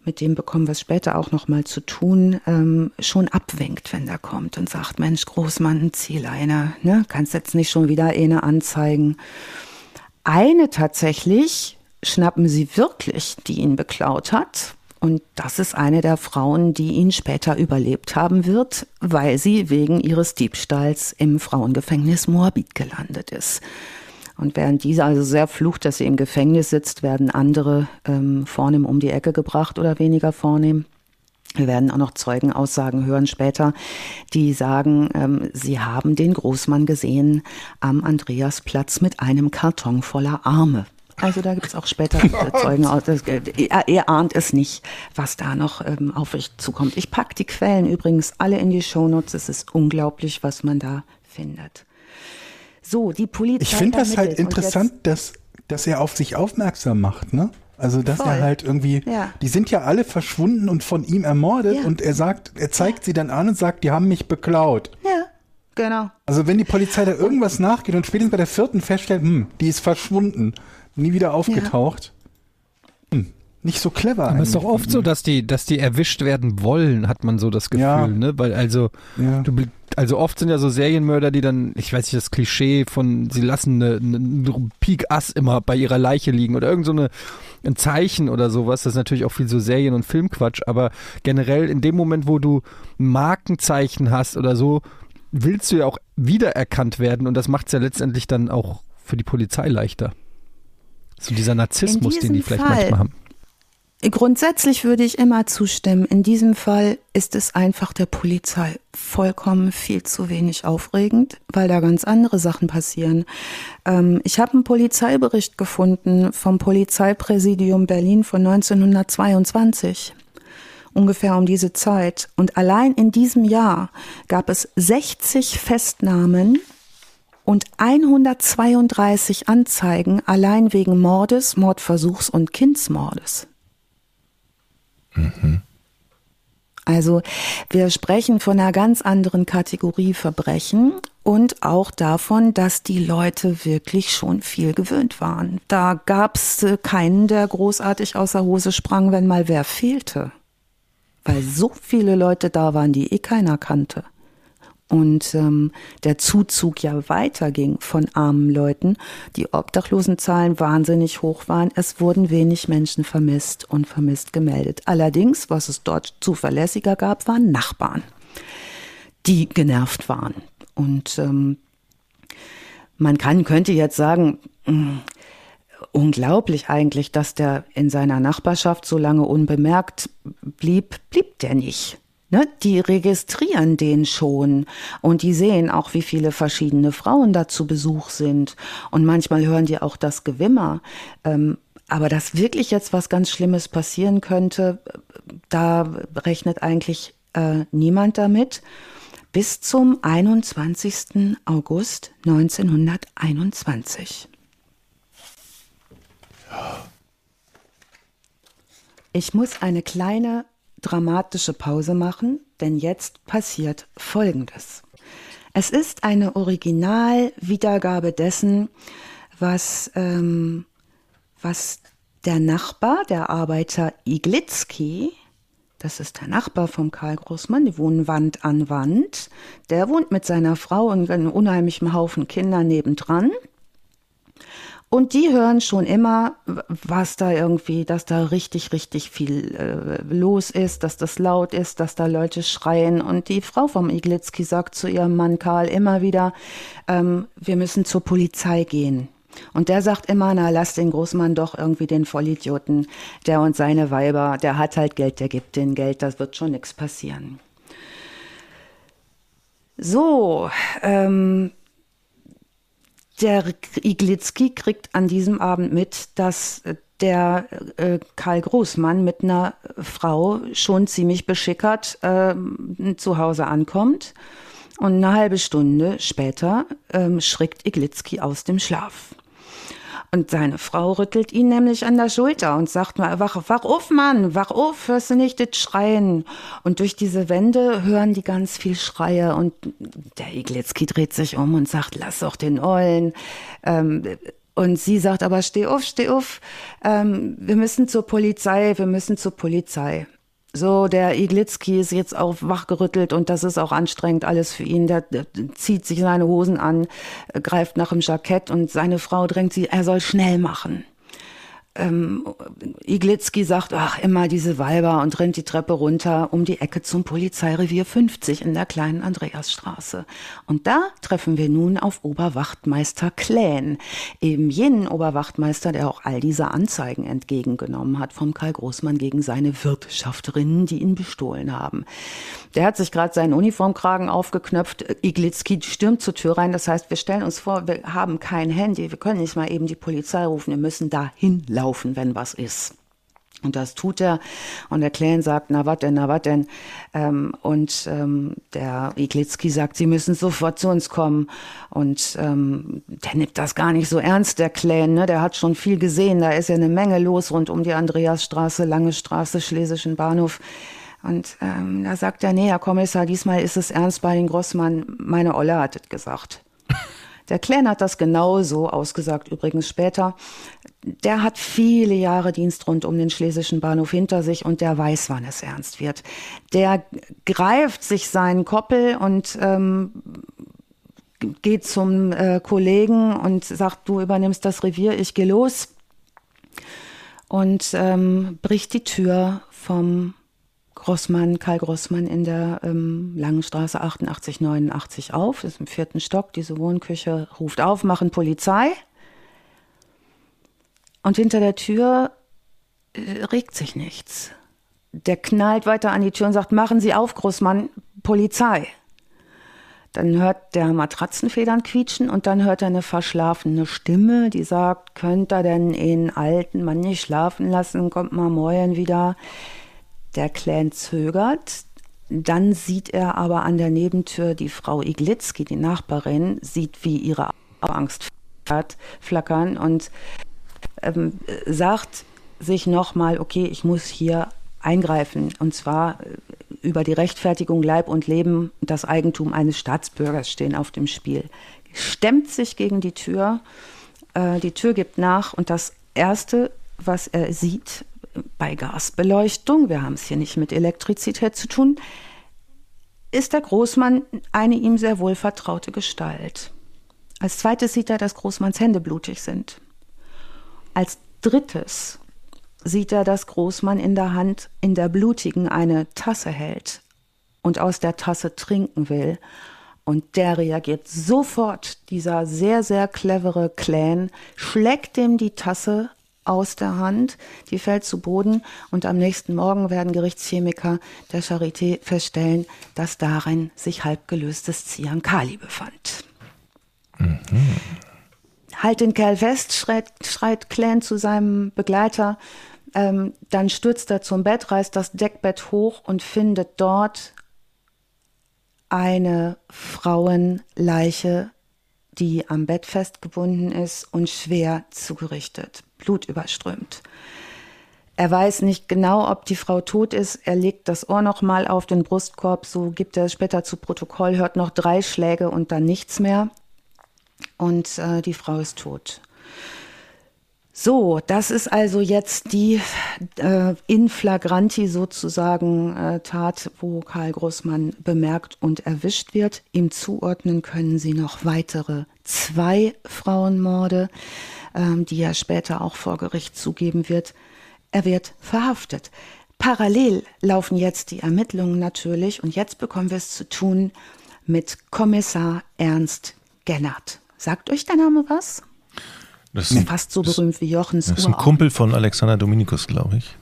mit dem bekommen wir es später auch noch mal zu tun, ähm, schon abwinkt, wenn der kommt und sagt, Mensch, Großmann, Zieleiner, ne, kannst jetzt nicht schon wieder eine anzeigen. Eine tatsächlich schnappen sie wirklich, die ihn beklaut hat. Und das ist eine der Frauen, die ihn später überlebt haben wird, weil sie wegen ihres Diebstahls im Frauengefängnis Moabit gelandet ist. Und während diese also sehr flucht, dass sie im Gefängnis sitzt, werden andere ähm, vornehm um die Ecke gebracht oder weniger vornehm. Wir werden auch noch Zeugenaussagen hören später, die sagen, ähm, sie haben den Großmann gesehen am Andreasplatz mit einem Karton voller Arme. Also da gibt es auch später Zeugen. Er, er, ahnt es nicht, was da noch ähm, auf euch zukommt. Ich packe die Quellen übrigens alle in die Shownotes. Es ist unglaublich, was man da findet. So, die Polizei. Ich finde das halt interessant, dass, dass er auf sich aufmerksam macht, ne? Also, dass Voll. er halt irgendwie, ja. die sind ja alle verschwunden und von ihm ermordet ja. und er sagt, er zeigt ja. sie dann an und sagt, die haben mich beklaut. Ja, genau. Also, wenn die Polizei da irgendwas nachgeht und spätestens bei der vierten feststellt, hm, die ist verschwunden, nie wieder aufgetaucht. Nicht so clever. Aber es ist doch oft so, dass die, dass die erwischt werden wollen, hat man so das Gefühl, ja. ne? Weil also, ja. du, also oft sind ja so Serienmörder, die dann, ich weiß nicht, das Klischee von, sie lassen eine, eine Pik Ass immer bei ihrer Leiche liegen oder irgend so eine, ein Zeichen oder sowas. Das ist natürlich auch viel so Serien- und Filmquatsch, aber generell in dem Moment, wo du ein Markenzeichen hast oder so, willst du ja auch wiedererkannt werden und das macht es ja letztendlich dann auch für die Polizei leichter. So dieser Narzissmus, den die vielleicht Fall, manchmal haben. Grundsätzlich würde ich immer zustimmen. In diesem Fall ist es einfach der Polizei vollkommen viel zu wenig aufregend, weil da ganz andere Sachen passieren. Ähm, ich habe einen Polizeibericht gefunden vom Polizeipräsidium Berlin von 1922 ungefähr um diese Zeit. Und allein in diesem Jahr gab es 60 Festnahmen und 132 Anzeigen allein wegen Mordes, Mordversuchs und Kindsmordes. Also wir sprechen von einer ganz anderen Kategorie Verbrechen und auch davon, dass die Leute wirklich schon viel gewöhnt waren. Da gab es äh, keinen, der großartig aus der Hose sprang, wenn mal wer fehlte. Weil so viele Leute da waren, die eh keiner kannte und ähm, der Zuzug ja weiterging von armen Leuten, die Obdachlosenzahlen wahnsinnig hoch waren. Es wurden wenig Menschen vermisst und vermisst gemeldet. Allerdings, was es dort zuverlässiger gab, waren Nachbarn, die genervt waren. Und ähm, man kann, könnte jetzt sagen, mh, hm, unglaublich eigentlich, dass der in seiner Nachbarschaft so lange unbemerkt blieb, blieb der nicht. Ne, die registrieren den schon und die sehen auch, wie viele verschiedene Frauen da zu Besuch sind. Und manchmal hören die auch das Gewimmer. Ähm, aber dass wirklich jetzt was ganz Schlimmes passieren könnte, da rechnet eigentlich äh, niemand damit. Bis zum 21. August 1921. Ich muss eine kleine dramatische Pause machen, denn jetzt passiert Folgendes. Es ist eine Originalwiedergabe dessen, was, ähm, was der Nachbar, der Arbeiter Iglitzki, das ist der Nachbar vom Karl Großmann, die wohnen Wand an Wand, der wohnt mit seiner Frau und einem unheimlichen Haufen Kinder nebendran. Und die hören schon immer, was da irgendwie, dass da richtig, richtig viel äh, los ist, dass das laut ist, dass da Leute schreien. Und die Frau vom Iglitzki sagt zu ihrem Mann Karl immer wieder, ähm, wir müssen zur Polizei gehen. Und der sagt immer, na, lass den Großmann doch irgendwie den Vollidioten, der und seine Weiber, der hat halt Geld, der gibt den Geld, das wird schon nichts passieren. So, ähm, der Iglitzki kriegt an diesem Abend mit, dass der äh, Karl Großmann mit einer Frau schon ziemlich beschickert äh, zu Hause ankommt. Und eine halbe Stunde später ähm, schrickt Iglitzki aus dem Schlaf. Und seine Frau rüttelt ihn nämlich an der Schulter und sagt mal, wach, wach auf, Mann, wach auf, hörst du nicht das Schreien? Und durch diese Wände hören die ganz viel Schreie und der Iglitzki dreht sich um und sagt, lass doch den Ollen. Ähm, und sie sagt aber, steh auf, steh auf, ähm, wir müssen zur Polizei, wir müssen zur Polizei. So, der Iglitzki ist jetzt auch wachgerüttelt und das ist auch anstrengend alles für ihn. Der, der, zieht sich seine Hosen an, greift nach dem Jackett und seine Frau drängt sie, er soll schnell machen ähm, Iglitzki sagt, ach, immer diese Weiber und rennt die Treppe runter um die Ecke zum Polizeirevier 50 in der kleinen Andreasstraße. Und da treffen wir nun auf Oberwachtmeister Klähn, eben jenen Oberwachtmeister, der auch all diese Anzeigen entgegengenommen hat vom Karl Großmann gegen seine Wirtschafterinnen, die ihn bestohlen haben. Der hat sich gerade seinen Uniformkragen aufgeknöpft. Iglitzki stürmt zur Tür rein. Das heißt, wir stellen uns vor, wir haben kein Handy, wir können nicht mal eben die Polizei rufen, wir müssen da hinlaufen, wenn was ist. Und das tut er. Und der Klären sagt, na wat denn, na wat denn. Ähm, und ähm, der Iglitzki sagt, sie müssen sofort zu uns kommen. Und ähm, der nimmt das gar nicht so ernst, der Klären. Ne? Der hat schon viel gesehen. Da ist ja eine Menge los rund um die Andreasstraße, Lange Straße, Schlesischen Bahnhof. Und ähm, da sagt er, nee, Herr Kommissar, diesmal ist es ernst bei den Grossmann. Meine Olle hat es gesagt. (laughs) Der Klären hat das genauso ausgesagt, übrigens später. Der hat viele Jahre Dienst rund um den Schlesischen Bahnhof hinter sich und der weiß, wann es ernst wird. Der greift sich seinen Koppel und ähm, geht zum äh, Kollegen und sagt, du übernimmst das Revier, ich gehe los. Und ähm, bricht die Tür vom Grossmann, Karl Grossmann in der ähm, Langenstraße 88, 89 auf, das ist im vierten Stock, diese Wohnküche, ruft auf, machen Polizei. Und hinter der Tür äh, regt sich nichts. Der knallt weiter an die Tür und sagt, machen Sie auf, Großmann, Polizei. Dann hört der Matratzenfedern quietschen und dann hört er eine verschlafene Stimme, die sagt, könnt ihr denn einen alten Mann nicht schlafen lassen, kommt mal morgen wieder. Der Clan zögert. Dann sieht er aber an der Nebentür die Frau Iglitzki, die Nachbarin, sieht, wie ihre Angst flackern und ähm, sagt sich nochmal, okay, ich muss hier eingreifen. Und zwar äh, über die Rechtfertigung Leib und Leben, das Eigentum eines Staatsbürgers stehen auf dem Spiel. Stemmt sich gegen die Tür, äh, die Tür gibt nach und das Erste, was er sieht, bei Gasbeleuchtung, wir haben es hier nicht mit Elektrizität zu tun, ist der Großmann eine ihm sehr wohl vertraute Gestalt. Als zweites sieht er, dass Großmanns Hände blutig sind. Als drittes sieht er, dass Großmann in der Hand, in der blutigen, eine Tasse hält und aus der Tasse trinken will. Und der reagiert sofort, dieser sehr, sehr clevere Clan, schlägt ihm die Tasse aus der Hand, die fällt zu Boden und am nächsten Morgen werden Gerichtschemiker der Charité feststellen, dass darin sich halb gelöstes Cyankali befand. Mhm. Halt den Kerl fest, schreit, schreit Clan zu seinem Begleiter. Ähm, dann stürzt er zum Bett, reißt das Deckbett hoch und findet dort eine Frauenleiche die am Bett festgebunden ist und schwer zugerichtet, blutüberströmt. Er weiß nicht genau, ob die Frau tot ist. Er legt das Ohr noch mal auf den Brustkorb, so gibt er es später zu Protokoll, hört noch drei Schläge und dann nichts mehr. Und äh, die Frau ist tot. So, das ist also jetzt die äh, in flagranti sozusagen äh, Tat, wo Karl Großmann bemerkt und erwischt wird. Ihm zuordnen können Sie noch weitere zwei Frauenmorde, die er später auch vor Gericht zugeben wird. Er wird verhaftet. Parallel laufen jetzt die Ermittlungen natürlich und jetzt bekommen wir es zu tun mit Kommissar Ernst Gennert. Sagt euch der Name was? Das ist, Fast so berühmt wie Jochens das ist ein. Kumpel von Alexander Dominikus, glaube ich.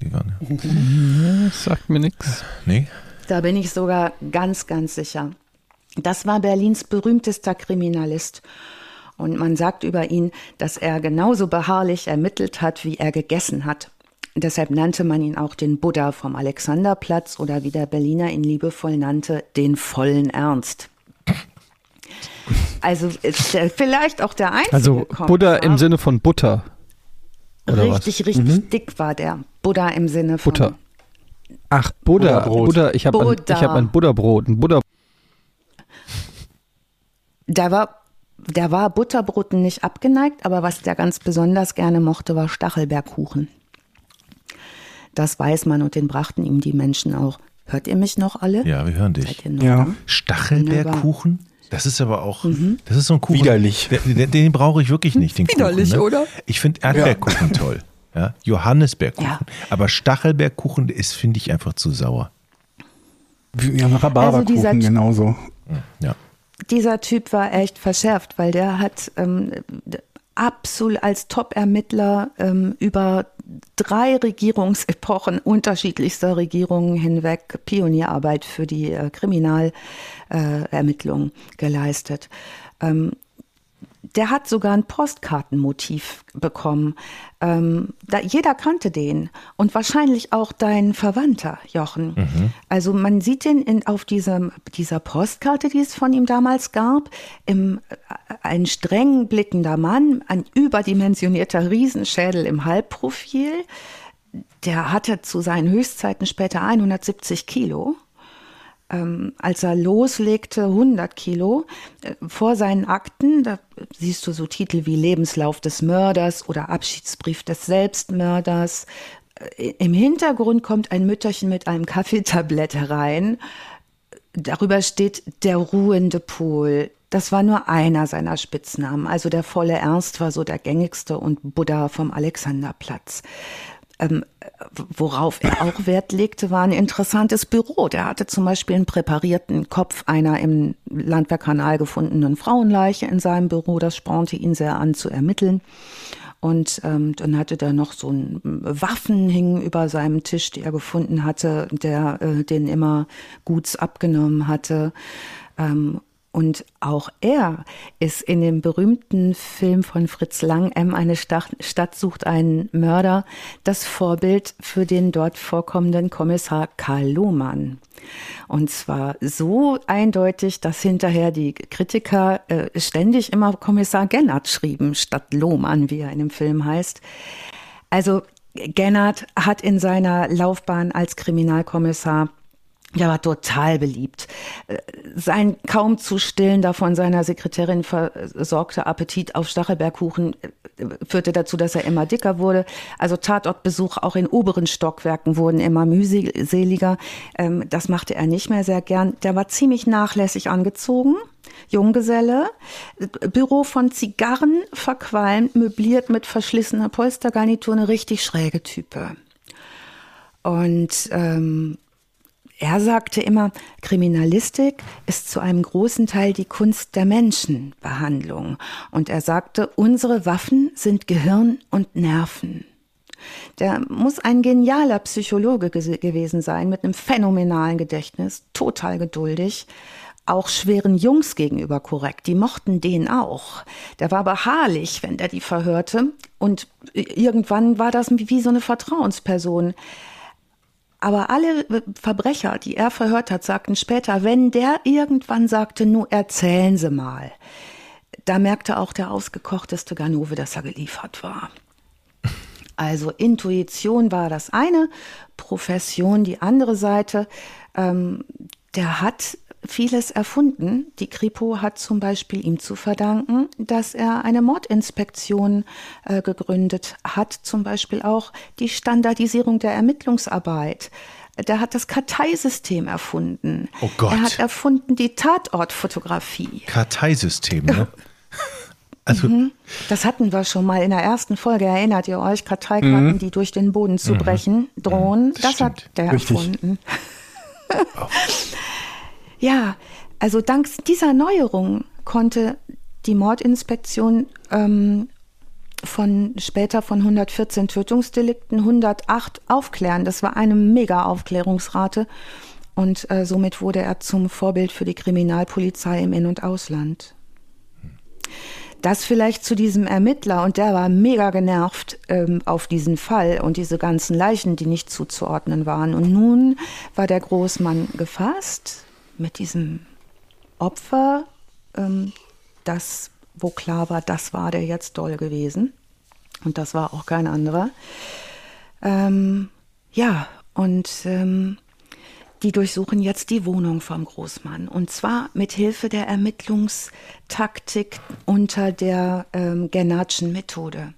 Die waren ja. Sagt mir nichts. Nee? Da bin ich sogar ganz, ganz sicher. Das war Berlins berühmtester Kriminalist. Und man sagt über ihn, dass er genauso beharrlich ermittelt hat, wie er gegessen hat. Deshalb nannte man ihn auch den Buddha vom Alexanderplatz oder wie der Berliner ihn liebevoll nannte, den vollen Ernst. Also ist der vielleicht auch der einzige Also. Buddha im Sinne von Butter. Oder was? richtig, richtig dick war der. Buddha im Sinne von Butter. Ach, Buddha. Buddha-Brot. Buddha. Ich habe ein, Buddha. ich hab ein Buddha-Brot. Ein Buddha Der war, der war Butterbroten nicht abgeneigt, aber was der ganz besonders gerne mochte, war Stachelbeerkuchen. Das weiß man und den brachten ihm die Menschen auch. Hört ihr mich noch alle? Ja, wir hören dich. Seid ihr noch Ja. da? Stachelbeerkuchen? Das ist aber auch, Mhm. das ist so ein Kuchen. Widerlich. Den, den, brauche ich wirklich nicht, den Widerlich, Kuchen. Ne? oder? Ich finde Erdbeerkuchen toll. Ja, Johannisbeerkuchen. Ja. Aber Stachelbeerkuchen ist, finde ich, einfach zu sauer. Haben Rhabarberkuchen Also genauso. Ja. Dieser Typ war echt verschärft, weil der hat ähm, absolut als Top-Ermittler ähm, über drei Regierungsepochen unterschiedlichster Regierungen hinweg Pionierarbeit für die äh, Kriminalermittlung Ermittlung geleistet. Ähm, der hat sogar ein Postkartenmotiv bekommen. Ähm, da, jeder kannte den und wahrscheinlich auch dein Verwandter, Jochen. Also man sieht den in, auf diesem, dieser Postkarte, die es von ihm damals gab, im, äh, ein streng blickender Mann, ein überdimensionierter Riesenschädel im Halbprofil. Der hatte zu seinen Höchstzeiten später 170 Kilo ähm, als er loslegte, 100 Kilo. Äh, Vor seinen Akten, da siehst du so Titel wie Lebenslauf des Mörders oder Abschiedsbrief des Selbstmörders. Äh, Im Hintergrund kommt ein Mütterchen mit einem Kaffeetablett herein. Darüber steht der ruhende Pol. Das war nur einer seiner Spitznamen. Also der volle Ernst war so der gängigste und Buddha vom Alexanderplatz. Ähm, worauf er auch Wert legte, war ein interessantes Büro. Der hatte zum Beispiel einen präparierten Kopf einer im Landwehrkanal gefundenen Frauenleiche in seinem Büro. Das spornte ihn sehr an zu ermitteln. Und ähm, dann hatte der noch so ein Waffen hingen über seinem Tisch, die er gefunden hatte, der äh, den immer Guts abgenommen hatte. Ähm, und auch er ist in dem berühmten Film von Fritz Lang, M, eine Stadt, Stadt sucht einen Mörder, das Vorbild für den dort vorkommenden Kommissar Karl Lohmann. Und zwar so eindeutig, dass hinterher die Kritiker äh, ständig immer Kommissar Gennert schrieben, statt Lohmann, wie er in dem Film heißt. Also Gennert hat in seiner Laufbahn als Kriminalkommissar der war total beliebt. Äh, Sein kaum zu stillender von seiner Sekretärin versorgter Appetit auf Stachelbeerkuchen äh, führte dazu, dass er immer dicker wurde. Also Tatortbesuche auch in oberen Stockwerken wurden immer mühseliger. Ähm, Das machte er nicht mehr sehr gern. Der war ziemlich nachlässig angezogen. Junggeselle, Büro von Zigarren verqualmt, möbliert mit verschlissener Polstergarnitur, eine richtig schräge Type. Und ähm, er sagte immer, Kriminalistik ist zu einem großen Teil die Kunst der Menschenbehandlung. Und er sagte, unsere Waffen sind Gehirn und Nerven. Der muss ein genialer Psychologe ge gewesen sein, mit einem phänomenalen Gedächtnis, total geduldig, auch schweren Jungs gegenüber korrekt. Die mochten den auch. Der war beharrlich, wenn der die verhörte. Und irgendwann war das wie so eine Vertrauensperson. Aber alle Verbrecher, die er verhört hat, sagten später, wenn der irgendwann sagte, nur erzählen Sie mal, da merkte auch der ausgekochteste Ganove, dass er geliefert war. Also Intuition war das eine, Profession die andere Seite. Ähm, der hat vieles erfunden. Die Kripo hat zum Beispiel ihm zu verdanken, dass er eine Mordinspektion äh, gegründet hat, zum Beispiel auch die Standardisierung der Ermittlungsarbeit. Der hat das Karteisystem erfunden. Oh Gott. Er hat erfunden die Tatortfotografie. Karteisystem, ne? (laughs) Also, Das hatten wir schon mal in der ersten Folge. Erinnert ihr euch? Karteikarten, die durch den Boden zu brechen drohen. das Das, hat der Richtig. erfunden. (laughs) ja, also dank dieser Neuerung konnte die Mordinspektion ähm, von später von 114 Tötungsdelikten 108 aufklären. Das war eine mega Aufklärungsrate und äh, somit wurde er zum Vorbild für die Kriminalpolizei im In- und Ausland. Das vielleicht zu diesem Ermittler und der war mega genervt ähm, auf diesen Fall und diese ganzen Leichen, die nicht zuzuordnen waren. Und nun war der Großmann gefasst mit diesem Opfer, ähm, das, wo klar war, das war der jetzt doll gewesen. Und das war auch kein anderer. Ähm, ja, und ähm, die durchsuchen jetzt die Wohnung vom Großmann. Und zwar mit Hilfe der Ermittlungstaktik unter der ähm, Gennardschen Methode.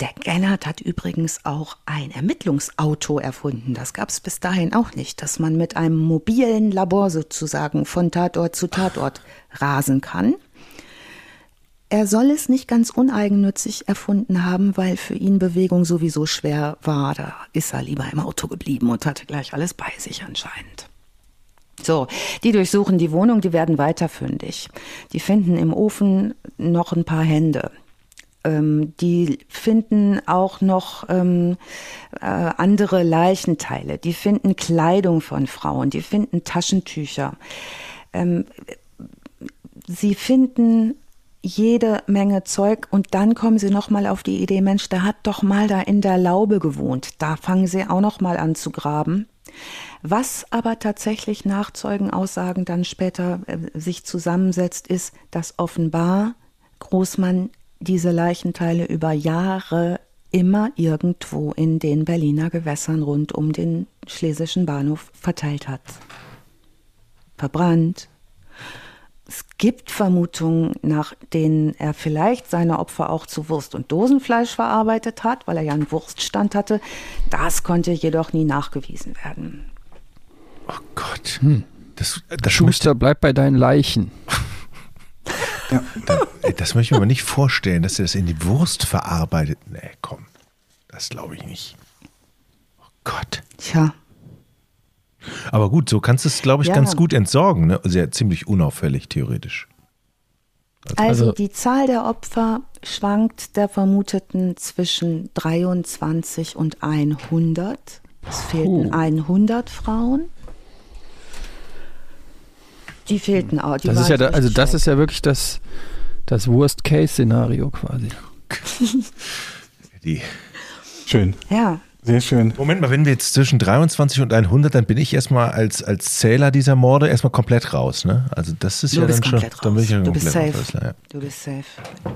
Der Gennard hat übrigens auch ein Ermittlungsauto erfunden. Das gab es bis dahin auch nicht, dass man mit einem mobilen Labor sozusagen von Tatort zu Tatort rasen kann. Er soll es nicht ganz uneigennützig erfunden haben, weil für ihn Bewegung sowieso schwer war. Da ist er lieber im Auto geblieben und hatte gleich alles bei sich anscheinend. So, die durchsuchen die Wohnung, die werden weiter fündig. Die finden im Ofen noch ein paar Hände. Ähm, die finden auch noch ähm, äh, andere Leichenteile. Die finden Kleidung von Frauen. Die finden Taschentücher. Ähm, sie finden jede Menge Zeug und dann kommen sie noch mal auf die Idee, Mensch, der hat doch mal da in der Laube gewohnt. Da fangen sie auch noch mal an zu graben. Was aber tatsächlich nach Zeugenaussagen dann später äh, sich zusammensetzt, ist, dass offenbar Großmann diese Leichenteile über Jahre immer irgendwo in den Berliner Gewässern rund um den schlesischen Bahnhof verteilt hat. Verbrannt, es gibt Vermutungen, nach denen er vielleicht seine Opfer auch zu Wurst und Dosenfleisch verarbeitet hat, weil er ja einen Wurststand hatte. Das konnte jedoch nie nachgewiesen werden. oh Gott. Das, das, möchte, Schuster, bleib bei deinen Leichen. Ey, das möchte ich mir aber nicht vorstellen, dass er das in die Wurst verarbeitet. Nee, komm. Das glaube ich nicht. Oh Gott. Tja, Aber gut, so kannst du es, glaube ich, Ja. ganz gut entsorgen. Ne? Sehr ziemlich unauffällig, theoretisch. also, Also- die Zahl der Opfer schwankt der Vermuteten zwischen 23 und 100. Es fehlten 100 Frauen. Die fehlten auch. Die Das ist ja, da, also das ist ja wirklich das, das Worst-Case-Szenario quasi. (laughs) (laughs) Die. Schön, Ja, sehr schön. Moment mal, wenn wir jetzt zwischen 23 und 100, dann bin ich erstmal als, als Zähler dieser Morde erstmal komplett raus. Ne? Also das ist du ja bist dann schon, raus. dann bin ich ja du komplett bist safe. raus. Ja, Du bist safe.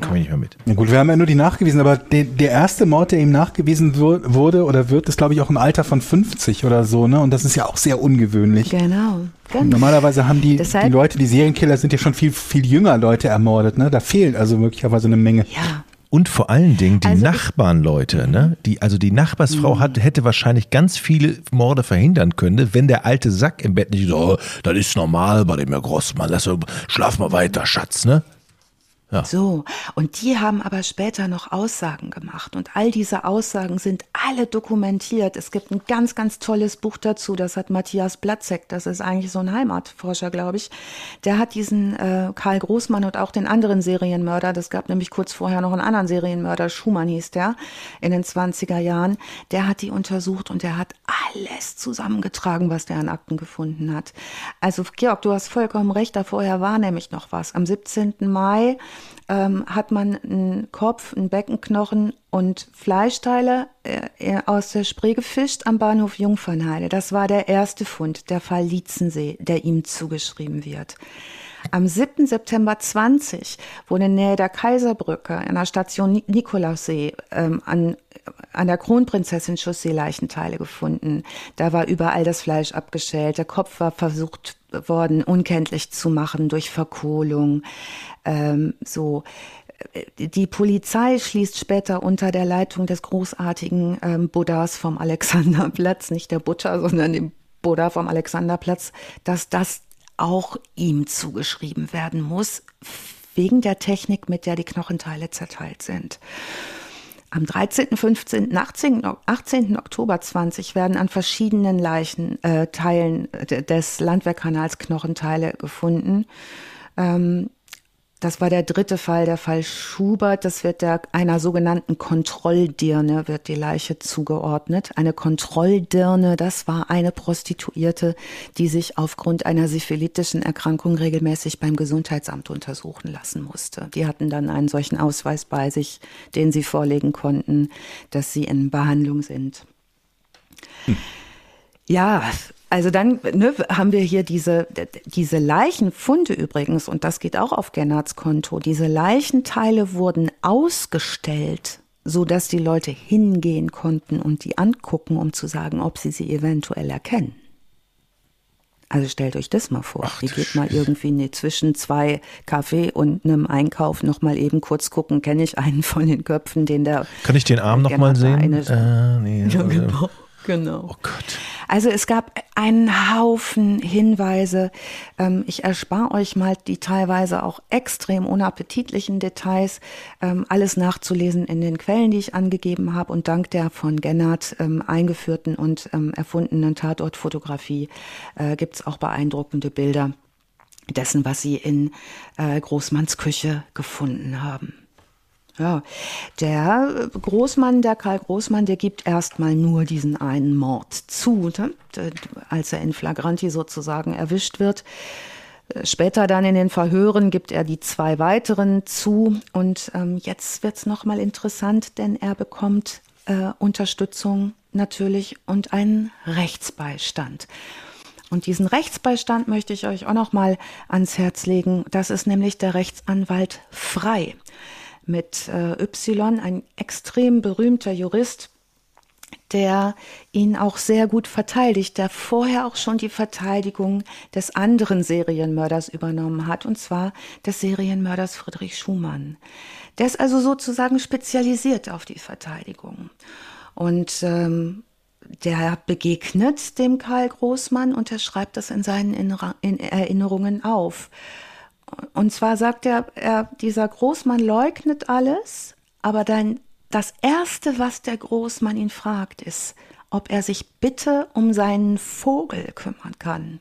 komm ich nicht mehr mit. Ja gut, wir haben ja nur die nachgewiesen, aber der, der erste Mord, der ihm nachgewiesen wur- wurde oder wird, ist glaube ich auch im Alter von 50 oder so, ne? Und das ist ja auch sehr ungewöhnlich. Genau. genau. Normalerweise haben die, Deshalb- die Leute, die Serienkiller sind ja schon viel, viel jünger Leute ermordet, ne? Da fehlt also möglicherweise eine Menge. Ja, Und vor allen Dingen die Also- Nachbarnleute, ne? Die, also die Nachbarsfrau hat, hätte wahrscheinlich ganz viele Morde verhindern können, wenn der alte Sack im Bett nicht so, oh, das ist normal bei dem Herr Grossmann, lass, schlaf mal weiter, Schatz, ne? So, und die haben aber später noch Aussagen gemacht und all diese Aussagen sind alle dokumentiert. Es gibt ein ganz, ganz tolles Buch dazu, das hat Matthias Platzek, das ist eigentlich so ein Heimatforscher, glaube ich. Der hat diesen äh, Karl Großmann und auch den anderen Serienmörder, das gab nämlich kurz vorher noch einen anderen Serienmörder, Schumann hieß der, in den 20er Jahren, der hat die untersucht und der hat alles zusammengetragen, was der an Akten gefunden hat. Also Georg, du hast vollkommen recht, da vorher war nämlich noch was. Am 17. Mai ähm, hat man einen Kopf, einen Beckenknochen und Fleischteile äh, aus der Spree gefischt am Bahnhof Jungfernheide. Das war der erste Fund, der Fall Lietzensee, der ihm zugeschrieben wird. Am 7. September 20 wurde in Nähe der Kaiserbrücke in der Station Nikolaussee ähm, an, an der Kronprinzessin Chaussee Leichenteile gefunden. Da war überall das Fleisch abgeschält. Der Kopf war versucht worden, unkenntlich zu machen durch Verkohlung. Ähm, so die Polizei schließt später unter der Leitung des großartigen ähm, Buddhas vom Alexanderplatz, nicht der Buddha, sondern dem Buddha vom Alexanderplatz, dass das auch ihm zugeschrieben werden muss, wegen der Technik, mit der die Knochenteile zerteilt sind. Am 13., 15., 18., 18. Oktober 20 werden an verschiedenen Leichen, äh, Teilen des Landwehrkanals Knochenteile gefunden. Ähm, das war der dritte Fall, der Fall Schubert. Das wird der, einer sogenannten Kontrolldirne wird die Leiche zugeordnet. Eine Kontrolldirne, das war eine Prostituierte, die sich aufgrund einer syphilitischen Erkrankung regelmäßig beim Gesundheitsamt untersuchen lassen musste. Die hatten dann einen solchen Ausweis bei sich, den sie vorlegen konnten, dass sie in Behandlung sind. Hm. Ja, also dann ne, haben wir hier diese, diese Leichenfunde übrigens, und das geht auch auf Gennards Konto. Diese Leichenteile wurden ausgestellt, so dass die Leute hingehen konnten und die angucken, um zu sagen, ob sie sie eventuell erkennen. Also stellt euch das mal vor. Ach, Ihr geht mal irgendwie ne, zwischen zwei Kaffee und einem Einkauf noch mal eben kurz gucken, kenne ich einen von den Köpfen, den der. Kann ich den Arm noch mal sehen? Eine, äh, nee, (laughs) ja, genau. Genau. Oh Gott. Also es gab einen Haufen Hinweise. Ähm, ich erspare euch mal die teilweise auch extrem unappetitlichen Details, ähm, alles nachzulesen in den Quellen, die ich angegeben habe. Und dank der von Gennard ähm, eingeführten und erfundenen Tatortfotografie äh, gibt es auch beeindruckende Bilder dessen, was sie in äh, Großmanns Küche gefunden haben. Ja, der Großmann, der Karl Großmann, der gibt erstmal nur diesen einen Mord zu, ne? als er in Flagranti sozusagen erwischt wird. Später dann in den Verhören gibt er die zwei weiteren zu und ähm, jetzt wird's noch mal interessant, denn er bekommt äh, Unterstützung natürlich und einen Rechtsbeistand. Und diesen Rechtsbeistand möchte ich euch auch noch mal ans Herz legen. Das ist nämlich der Rechtsanwalt Frei mit äh, Y, ein extrem berühmter Jurist, der ihn auch sehr gut verteidigt, der vorher auch schon die Verteidigung des anderen Serienmörders übernommen hat, und zwar des Serienmörders Friedrich Schumann. Der ist also sozusagen spezialisiert auf die Verteidigung. Und ähm, der begegnet dem Karl Großmann und er schreibt das in seinen Erinnerungen auf. Und zwar sagt er, er, dieser Großmann leugnet alles, aber dann das Erste, was der Großmann ihn fragt, ist, ob er sich bitte um seinen Vogel kümmern kann.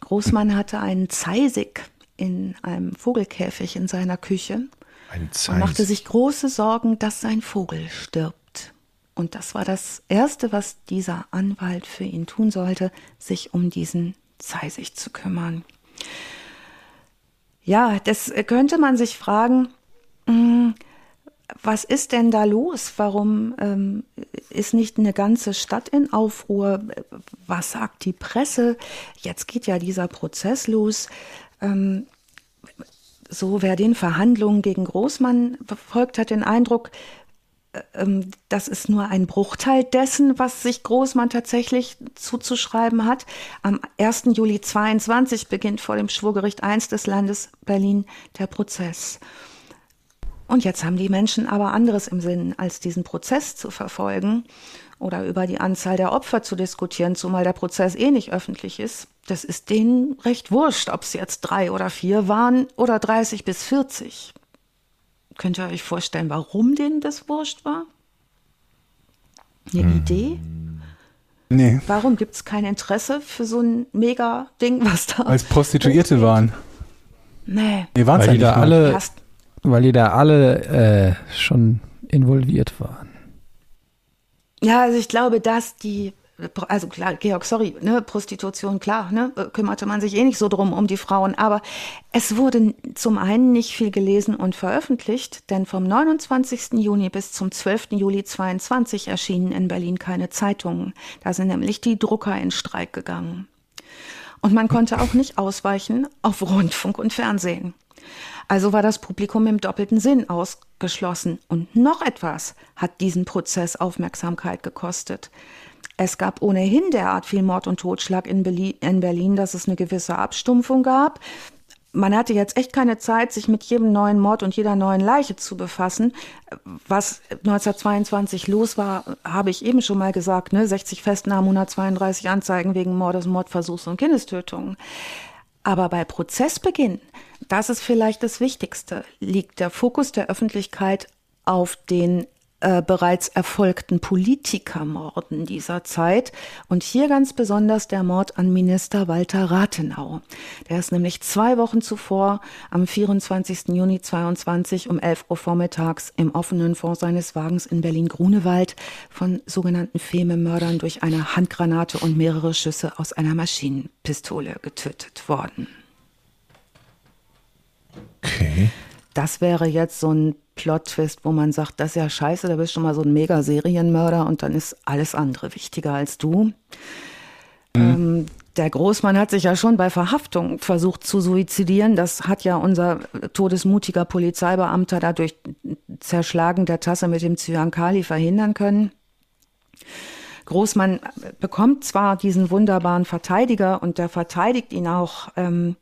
Großmann hatte einen Zeisig in einem Vogelkäfig in seiner Küche Ein und machte sich große Sorgen, dass sein Vogel stirbt. Und das war das Erste, was dieser Anwalt für ihn tun sollte, sich um diesen Zeisig zu kümmern. Ja, das könnte man sich fragen, hm, was ist denn da los? Warum ähm, ist nicht eine ganze Stadt in Aufruhr? Was sagt die Presse? Jetzt geht ja dieser Prozess los. Ähm, so, wer den Verhandlungen gegen Großmann verfolgt, hat den Eindruck, das ist nur ein Bruchteil dessen, was sich Großmann tatsächlich zuzuschreiben hat. Am 1. Juli 22 beginnt vor dem Schwurgericht I des Landes Berlin der Prozess. Und jetzt haben die Menschen aber anderes im Sinn, als diesen Prozess zu verfolgen oder über die Anzahl der Opfer zu diskutieren, zumal der Prozess eh nicht öffentlich ist. Das ist denen recht wurscht, ob es jetzt drei oder vier waren oder 30 bis 40. Könnt ihr euch vorstellen, warum denen das wurscht war? Eine hm. Idee? Nee. Warum gibt es kein Interesse für so ein Mega-Ding, was da. Als Prostituierte okay. waren. Nee. Nee, waren weil, die da alle, weil die da alle äh, schon involviert waren. Ja, also ich glaube, dass die also klar, Georg, sorry, ne, Prostitution, klar, ne, kümmerte man sich eh nicht so drum um die Frauen, aber es wurde zum einen nicht viel gelesen und veröffentlicht, denn vom 29. Juni bis zum 12. Juli 22 erschienen in Berlin keine Zeitungen. Da sind nämlich die Drucker in Streik gegangen. Und man konnte auch nicht ausweichen auf Rundfunk und Fernsehen. Also war das Publikum im doppelten Sinn ausgeschlossen. Und noch etwas hat diesen Prozess Aufmerksamkeit gekostet. Es gab ohnehin derart viel Mord und Totschlag in Berlin, dass es eine gewisse Abstumpfung gab. Man hatte jetzt echt keine Zeit, sich mit jedem neuen Mord und jeder neuen Leiche zu befassen. Was 1922 los war, habe ich eben schon mal gesagt. Ne? 60 Festnahmen, 132 Anzeigen wegen Mordes, Mordversuchs und Kindestötungen. Aber bei Prozessbeginn, das ist vielleicht das Wichtigste, liegt der Fokus der Öffentlichkeit auf den äh, bereits erfolgten Politikermorden dieser Zeit und hier ganz besonders der Mord an Minister Walter Rathenau. Der ist nämlich zwei Wochen zuvor am 24. Juni 22 um 11 Uhr vormittags im offenen Fonds seines Wagens in Berlin-Grunewald von sogenannten Fememördern durch eine Handgranate und mehrere Schüsse aus einer Maschinenpistole getötet worden. Okay. Das wäre jetzt so ein Plot-Twist, wo man sagt, das ist ja scheiße, da bist du schon mal so ein Mega-Serienmörder und dann ist alles andere wichtiger als du. Mhm. Ähm, der Großmann hat sich ja schon bei Verhaftung versucht zu suizidieren. Das hat ja unser todesmutiger Polizeibeamter dadurch Zerschlagen der Tasse mit dem Zyankali verhindern können. Großmann bekommt zwar diesen wunderbaren Verteidiger und der verteidigt ihn auch ähm,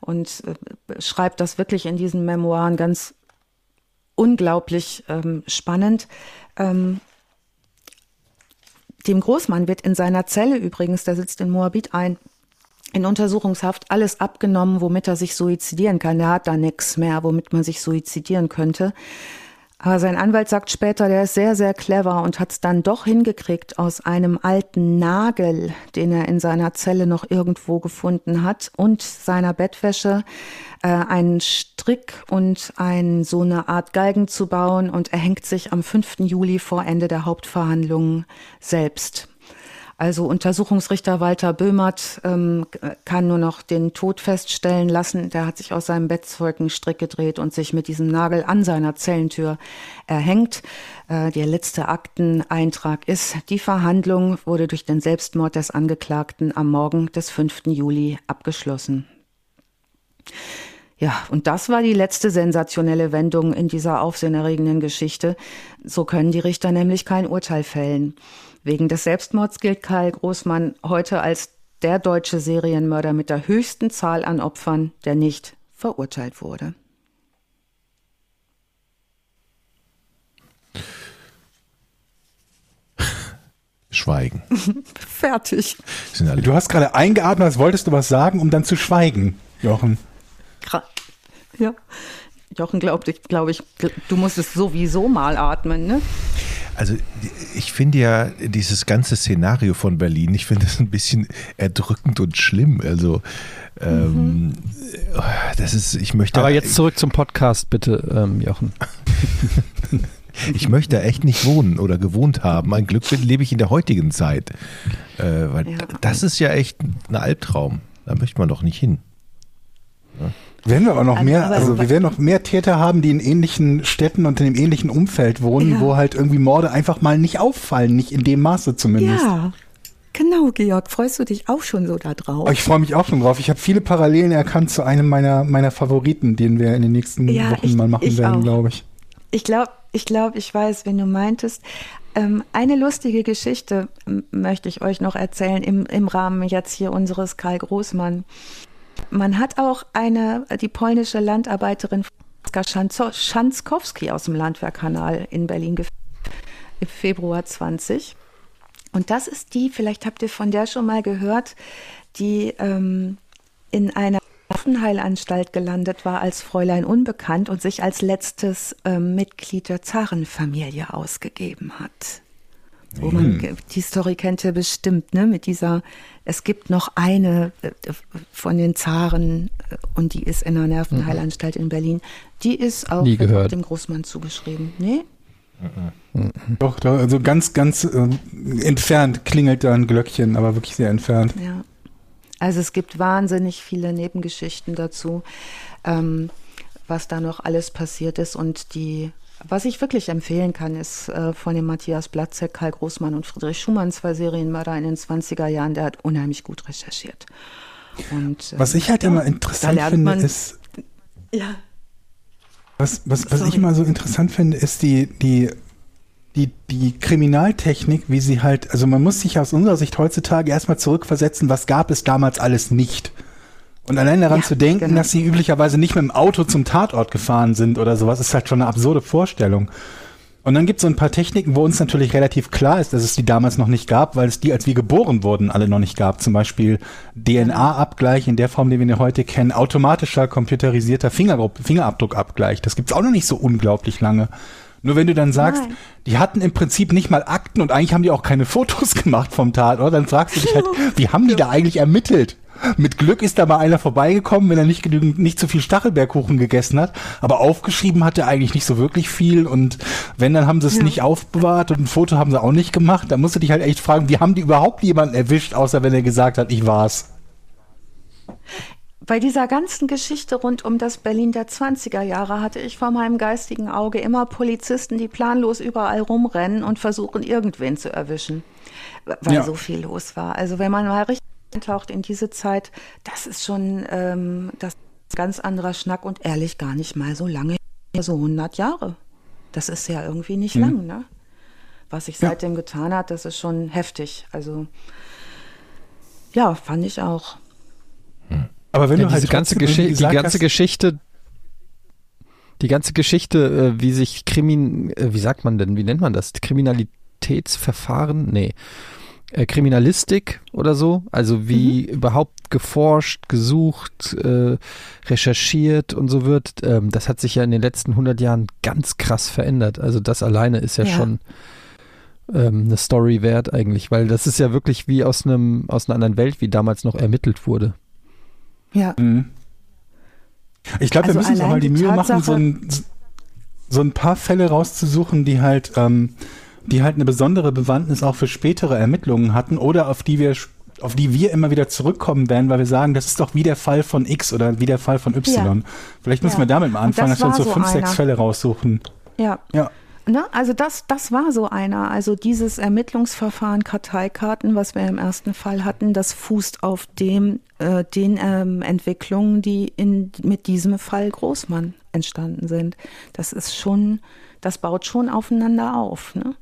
und äh, schreibt das wirklich in diesen Memoiren ganz unglaublich ähm, spannend. Ähm, dem Großmann wird in seiner Zelle übrigens, der sitzt in Moabit ein, in Untersuchungshaft alles abgenommen, womit er sich suizidieren kann. Er hat da nichts mehr, womit man sich suizidieren könnte. Aber sein Anwalt sagt später, der ist sehr, sehr clever und hat es dann doch hingekriegt, aus einem alten Nagel, den er in seiner Zelle noch irgendwo gefunden hat, und seiner Bettwäsche äh, einen Strick und ein, so eine Art Galgen zu bauen. Und er hängt sich am 5. Juli vor Ende der Hauptverhandlungen selbst. Also Untersuchungsrichter Walter Böhmert ähm, kann nur noch den Tod feststellen lassen. Der hat sich aus seinem Bettzeug Strick gedreht und sich mit diesem Nagel an seiner Zellentür erhängt. Äh, der letzte Akteneintrag ist, die Verhandlung wurde durch den Selbstmord des Angeklagten am Morgen des 5. Juli abgeschlossen. Ja, und das war die letzte sensationelle Wendung in dieser aufsehenerregenden Geschichte. So können die Richter nämlich kein Urteil fällen. Wegen des Selbstmords gilt Karl Großmann heute als der deutsche Serienmörder mit der höchsten Zahl an Opfern, der nicht verurteilt wurde. (laughs) Schweigen. (laughs) Fertig. Du hast gerade eingeatmet, als wolltest du was sagen, um dann zu schweigen, Jochen. Ja. Jochen glaubt, ich glaube ich, du musstest sowieso mal atmen, ne? Also ich finde ja dieses ganze Szenario von Berlin, ich finde das ein bisschen erdrückend und schlimm. Also ähm, mhm. das ist, ich möchte. Aber jetzt zurück zum Podcast, bitte, ähm, Jochen. (laughs) ich möchte da echt nicht wohnen oder gewohnt haben. Ein Glück lebe ich in der heutigen Zeit. Äh, weil ja. das ist ja echt ein Albtraum. Da möchte man doch nicht hin. Ja. Werden wir auch noch mehr, also wir werden noch mehr Täter haben, die in ähnlichen Städten und in dem ähnlichen Umfeld wohnen, ja. wo halt irgendwie Morde einfach mal nicht auffallen, nicht in dem Maße zumindest. Ja. Genau, Georg, freust du dich auch schon so da drauf? Ich freue mich auch schon drauf. Ich habe viele Parallelen erkannt zu einem meiner, meiner Favoriten, den wir in den nächsten ja, Wochen ich, mal machen werden, glaube ich. Ich glaube, ich glaube, ich weiß, wenn du meintest. Ähm, eine lustige Geschichte möchte ich euch noch erzählen im, im Rahmen jetzt hier unseres Karl Großmann. Man hat auch eine, die polnische Landarbeiterin Schanzkowski aus dem Landwehrkanal in Berlin im Februar 20. Und das ist die, vielleicht habt ihr von der schon mal gehört, die ähm, in einer Waffenheilanstalt gelandet war als Fräulein Unbekannt und sich als letztes ähm, Mitglied der Zarenfamilie ausgegeben hat. Wo man, die Story kennt ihr bestimmt, ne? Mit dieser, es gibt noch eine äh, von den Zaren äh, und die ist in einer Nervenheilanstalt in Berlin. Die ist auch, dem Großmann zugeschrieben. Nee? Mhm. Doch, doch, also ganz, ganz äh, entfernt klingelt da ein Glöckchen, aber wirklich sehr entfernt. Ja. Also es gibt wahnsinnig viele Nebengeschichten dazu, ähm, was da noch alles passiert ist und die was ich wirklich empfehlen kann, ist äh, von dem Matthias Platzek, Karl Großmann und Friedrich Schumann, zwei Serienmörder in den 20er Jahren. Der hat unheimlich gut recherchiert. Und, äh, Was ich halt ja, immer interessant finde, ist, Ja, was, was, was Sorry. ich immer so interessant finde, ist die, die, die, die Kriminaltechnik, wie sie halt, also man muss sich aus unserer Sicht heutzutage erstmal zurückversetzen, was gab es damals alles nicht. Und allein daran Ja, zu denken, genau. dass sie üblicherweise nicht mit dem Auto zum Tatort gefahren sind oder sowas, ist halt schon eine absurde Vorstellung. Und dann gibt es so ein paar Techniken, wo uns natürlich relativ klar ist, dass es die damals noch nicht gab, weil es die, als wir geboren wurden, alle noch nicht gab. Zum Beispiel DNA-Abgleich in der Form, die wir heute kennen, automatischer, computerisierter Fingergru- Fingerabdruckabgleich. Das gibt's auch noch nicht so unglaublich lange. Nur wenn du dann sagst, Nein. die hatten im Prinzip nicht mal Akten und eigentlich haben die auch keine Fotos (laughs) gemacht vom Tatort, dann fragst du dich halt, (laughs) wie haben die da eigentlich ermittelt? Mit Glück ist da mal einer vorbeigekommen, wenn er nicht genügend, nicht zu viel Stachelbeerkuchen gegessen hat. Aber aufgeschrieben hat er eigentlich nicht so wirklich viel. Und wenn, dann haben sie es nicht aufbewahrt und ein Foto haben sie auch nicht gemacht. Da musst du dich halt echt fragen, wie haben die überhaupt jemanden erwischt, außer wenn er gesagt hat, ich war's. Bei dieser ganzen Geschichte rund um das Berlin der 20er Jahre hatte ich vor meinem geistigen Auge immer Polizisten, die planlos überall rumrennen und versuchen, irgendwen zu erwischen, weil Ja. so viel los war. Also wenn man mal richtig eintaucht in diese Zeit, das ist schon ähm, das ganz anderer Schnack und ehrlich gar nicht mal so lange, so 100 Jahre. Das ist ja irgendwie nicht lang, ne? Was sich Ja. seitdem getan hat, das ist schon heftig. Also ja, fand ich auch. Aber wenn Ja, du diese halt ganze, die ganze hast- Geschichte, die ganze Geschichte, äh, wie sich Krimin, äh, wie sagt man denn, wie nennt man das? Kriminalitätsverfahren? Nee. Äh, Kriminalistik oder so, also wie überhaupt geforscht, gesucht, äh, recherchiert und so wird, ähm, das hat sich ja in den letzten 100 Jahren ganz krass verändert. Also das alleine ist ja, Ja. schon ähm, eine Story wert eigentlich, weil das ist ja wirklich wie aus einem aus einer anderen Welt, wie damals noch ermittelt wurde. Ja. Mhm. Ich glaube, wir Also müssen uns auch mal die die Mühe machen, Tatsache- so ein, so ein paar Fälle rauszusuchen, die halt, ähm, die halt eine besondere Bewandtnis auch für spätere Ermittlungen hatten oder auf die wir auf die wir immer wieder zurückkommen werden, weil wir sagen, das ist doch wie der Fall von X oder wie der Fall von Y. Ja. Vielleicht müssen Ja. wir damit mal anfangen, das dass wir uns so fünf, sechs einer. Fälle raussuchen. Ja. Ja. Ne? Also das, das war so einer. Also dieses Ermittlungsverfahren Karteikarten, was wir im ersten Fall hatten, das fußt auf dem, äh, den ähm, Entwicklungen, die in, mit diesem Fall Großmann entstanden sind. Das ist schon, das baut schon aufeinander auf. Ne?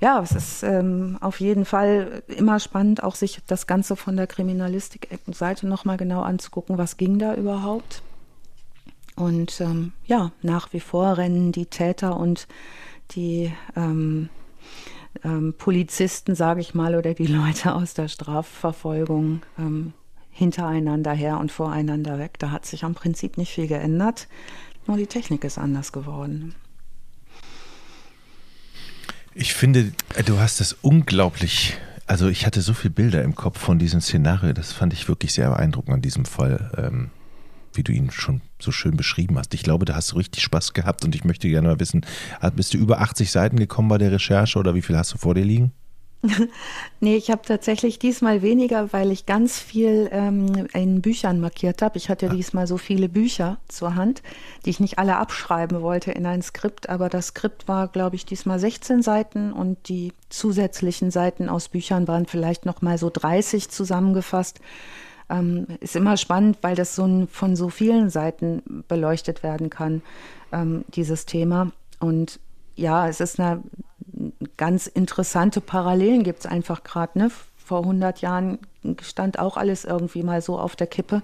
Ja, es ist ähm, auf jeden Fall immer spannend, auch sich das Ganze von der Kriminalistik-Seite nochmal genau anzugucken, was ging da überhaupt. Und ähm, ja, nach wie vor rennen die Täter und die ähm, ähm, Polizisten, sage ich mal, oder die Leute aus der Strafverfolgung ähm, hintereinander her und voreinander weg. Da hat sich am Prinzip nicht viel geändert, nur die Technik ist anders geworden. Ich finde, du hast das unglaublich. Also ich hatte so viele Bilder im Kopf von diesem Szenario. Das fand ich wirklich sehr beeindruckend an diesem Fall, ähm, wie du ihn schon so schön beschrieben hast. Ich glaube, da hast du richtig Spaß gehabt und ich möchte gerne mal wissen, bist du über 80 Seiten gekommen bei der Recherche oder wie viel hast du vor dir liegen? (laughs) Nee, ich habe tatsächlich diesmal weniger, weil ich ganz viel ähm, in Büchern markiert habe. Ich hatte diesmal so viele Bücher zur Hand, die ich nicht alle abschreiben wollte in ein Skript, aber das Skript war, glaube ich, diesmal 16 Seiten und die zusätzlichen Seiten aus Büchern waren vielleicht noch mal so 30 zusammengefasst. Ähm, ist immer spannend, weil das so ein, von so vielen Seiten beleuchtet werden kann, ähm, dieses Thema. Und ja, es ist eine ganz interessante Parallelen gibt es einfach gerade. Ne? Vor 100 Jahren stand auch alles irgendwie mal so auf der Kippe.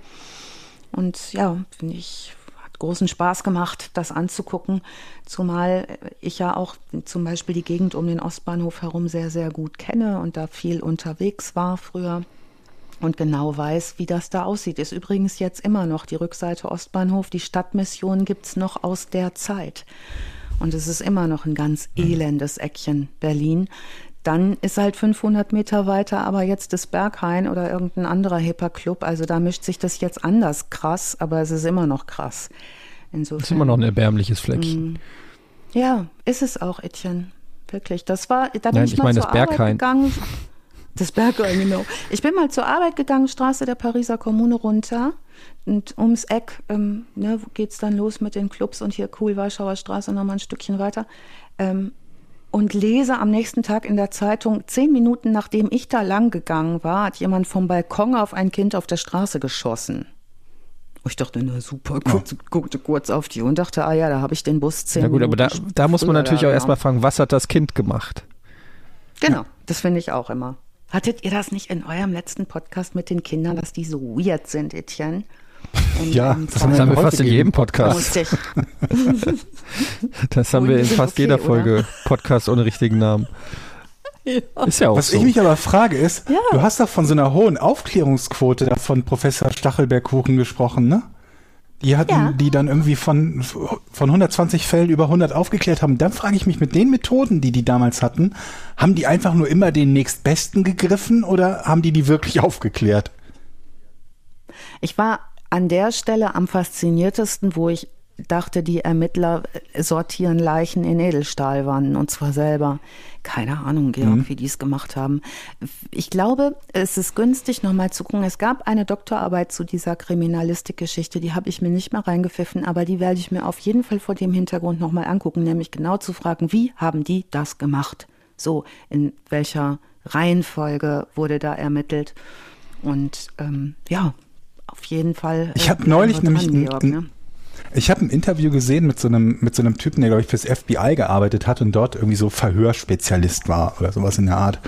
Und ja, finde ich, hat großen Spaß gemacht, das anzugucken. Zumal ich ja auch zum Beispiel die Gegend um den Ostbahnhof herum sehr, sehr gut kenne und da viel unterwegs war früher und genau weiß, wie das da aussieht. Ist übrigens jetzt immer noch die Rückseite Ostbahnhof. Die Stadtmission gibt's noch aus der Zeit. Und es ist immer noch ein ganz elendes Eckchen Berlin. Dann ist halt 500 Meter weiter, aber jetzt das Berghain oder irgendein anderer Hipper-Club. Also da mischt sich das jetzt anders krass, aber es ist immer noch krass. Insofern. Das ist immer noch ein erbärmliches Fleckchen. Ja, ist es auch, Etienne. Wirklich. Das war, da bin Nein, ich, ich mal meine zur Arbeit Berghain. gegangen. Das Berghain, genau. Ich bin mal zur Arbeit gegangen, Straße der Pariser Kommune runter. Und ums Eck ähm, ne, geht es dann los mit den Clubs und hier cool Warschauer Straße nochmal ein Stückchen weiter. Ähm, und lese am nächsten Tag in der Zeitung, zehn Minuten nachdem ich da lang gegangen war, hat jemand vom Balkon auf ein Kind auf der Straße geschossen. Ich dachte, na super, guckte, guckte kurz auf die und dachte, ah ja, da habe ich den Bus zehn Na gut, aber da, Minuten da muss man natürlich auch erstmal fragen, was hat das Kind gemacht? Genau, das finde ich auch immer. Hattet ihr das nicht in eurem letzten Podcast mit den Kindern, dass die so weird sind, Etienne? Und, Ja, ähm, das haben Das allem haben wir fast in jedem Podcast. (laughs) Das haben Und wir in fast okay, jeder oder? Folge Podcast ohne richtigen Namen. Ist ja auch Was so. ich mich aber frage ist, Ja. du hast doch von so einer hohen Aufklärungsquote da von Professor Stachelberg-Kuchen gesprochen, ne? Die hatten, Ja. die dann irgendwie von, von 120 Fällen über 100 aufgeklärt haben. Dann frage ich mich, mit den Methoden, die die damals hatten, haben die einfach nur immer den nächstbesten gegriffen oder haben die die wirklich aufgeklärt? ich war an der Stelle am fasziniertesten, wo ich dachte, die Ermittler sortieren Leichen in Edelstahlwannen und zwar selber. Keine Ahnung, Georg, wie die es gemacht haben. Ich glaube, es ist günstig, nochmal zu gucken. Es gab eine Doktorarbeit zu dieser Kriminalistikgeschichte, die habe ich mir nicht mehr reingepfiffen, aber die werde ich mir auf jeden Fall vor dem Hintergrund nochmal angucken, nämlich genau zu fragen, wie haben die das gemacht? So, in welcher Reihenfolge wurde da ermittelt? Und ähm, ja, auf jeden Fall. Ich äh, hab bleiben neulich nämlich dran, ein- Georg, ne? Ich habe ein Interview gesehen mit so einem mit so einem Typen, der glaube ich fürs FBI gearbeitet hat und dort irgendwie so Verhörspezialist war oder sowas in der Art.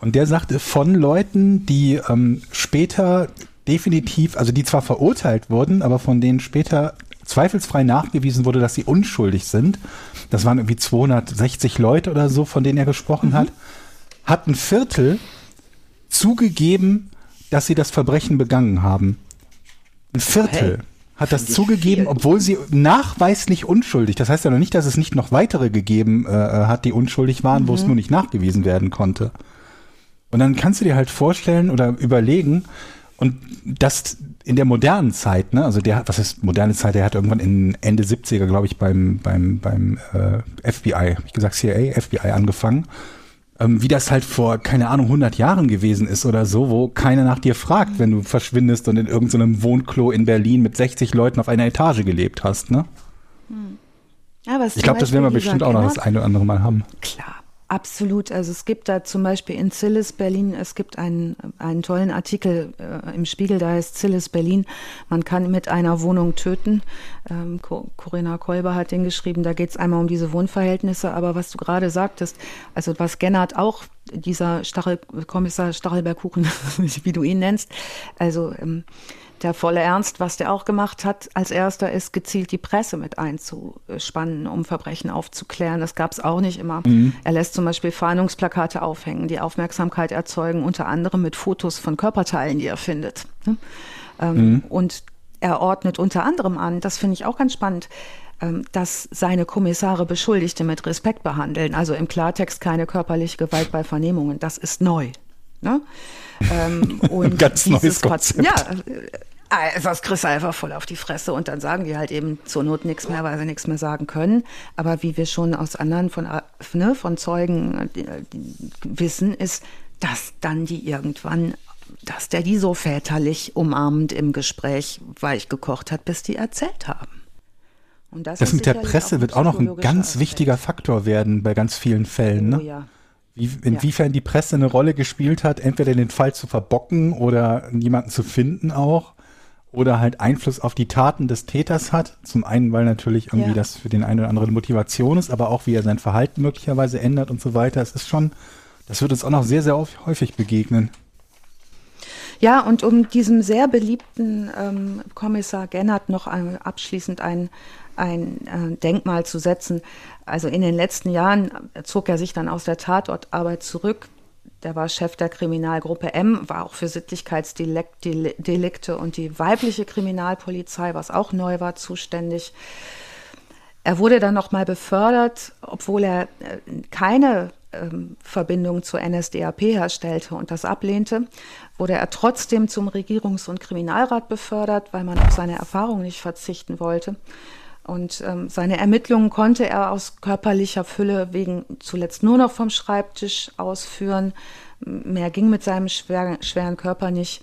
Und der sagte von Leuten, die ähm, später definitiv, also die zwar verurteilt wurden, aber von denen später zweifelsfrei nachgewiesen wurde, dass sie unschuldig sind. Das waren irgendwie 260 Leute oder so, von denen er gesprochen hat. Hat ein Viertel zugegeben, dass sie das Verbrechen begangen haben. Ein Viertel Hey, hat das zugegeben, obwohl sie nachweislich unschuldig. Das heißt ja noch nicht, dass es nicht noch weitere gegeben äh, hat, die unschuldig waren, wo es nur nicht nachgewiesen werden konnte. Und dann kannst du dir halt vorstellen oder überlegen, und das in der modernen Zeit, ne, also der hat, was ist moderne Zeit, der hat irgendwann in Ende 70er, glaube ich, beim, beim, beim äh, FBI, hab ich gesagt CIA, FBI angefangen, ähm, wie das halt vor, keine Ahnung, 100 Jahren gewesen ist oder so, wo keiner nach dir fragt, wenn du verschwindest und in irgendeinem Wohnklo in Berlin mit 60 Leuten auf einer Etage gelebt hast, ne? Ja, aber es Ich glaube, das werden wir bestimmt auch noch das eine oder andere Mal haben. Klar, absolut. Also es gibt da zum Beispiel in Zillis Berlin, es gibt einen, einen tollen Artikel äh, im Spiegel, da heißt Zillis Berlin, man kann mit einer Wohnung töten. Ähm, Co Corinna Kolber hat den geschrieben, da geht es einmal um diese Wohnverhältnisse, aber was du gerade sagtest, also was Gennard auch, dieser Stachel, Kommissar Stachelberg-Kuchen, (laughs) wie du ihn nennst, also ähm, der volle Ernst, was der auch gemacht hat, als erster ist gezielt die Presse mit einzuspannen, um Verbrechen aufzuklären. Das gab es auch nicht immer. Er lässt zum Beispiel Fahndungsplakate aufhängen, die Aufmerksamkeit erzeugen, unter anderem mit Fotos von Körperteilen, die er findet. ne? Ähm, Und er ordnet unter anderem an, das finde ich auch ganz spannend, ähm, dass seine Kommissare Beschuldigte mit Respekt behandeln. Also im Klartext keine körperliche Gewalt bei Vernehmungen. Das ist neu. Ne? Ähm, (laughs) und Ganz dieses neues Pat- Konzept. Ja, äh, das kriegst du einfach voll auf die Fresse und dann sagen die halt eben zur Not nichts mehr, weil sie nichts mehr sagen können. Aber wie wir schon aus anderen von, äh, ne, von Zeugen äh, wissen, ist, dass dann die irgendwann, dass der die so väterlich umarmend im Gespräch weich gekocht hat, bis die erzählt haben. Und Das ist mit der Presse ein wird auch noch ein ganz Aspekt. wichtiger Faktor werden bei ganz vielen Fällen. Oh Ne? ja. Wie, inwiefern die Presse eine Rolle gespielt hat, entweder den Fall zu verbocken oder jemanden zu finden auch oder halt Einfluss auf die Taten des Täters hat. Zum einen, weil natürlich irgendwie Ja. das für den einen oder anderen Motivation ist, aber auch wie er sein Verhalten möglicherweise ändert und so weiter. Es ist schon, das wird uns auch noch sehr, sehr häufig begegnen. Ja, und um diesem sehr beliebten ähm, Kommissar Gennert noch ein, abschließend ein, ein äh, Denkmal zu setzen. Also in den letzten Jahren zog er sich dann aus der Tatortarbeit zurück. Der war Chef der Kriminalgruppe M, war auch für Sittlichkeitsdelikte und die weibliche Kriminalpolizei, was auch neu war, zuständig. Er wurde dann nochmal befördert, obwohl er äh, keine ähm, Verbindung zur NSDAP herstellte und das ablehnte, wurde er trotzdem zum Regierungs- und Kriminalrat befördert, weil man auf seine Erfahrung nicht verzichten wollte. Und ähm, seine Ermittlungen konnte er aus körperlicher Fülle wegen zuletzt nur noch vom Schreibtisch ausführen. Mehr ging mit seinem schweren, schweren Körper nicht.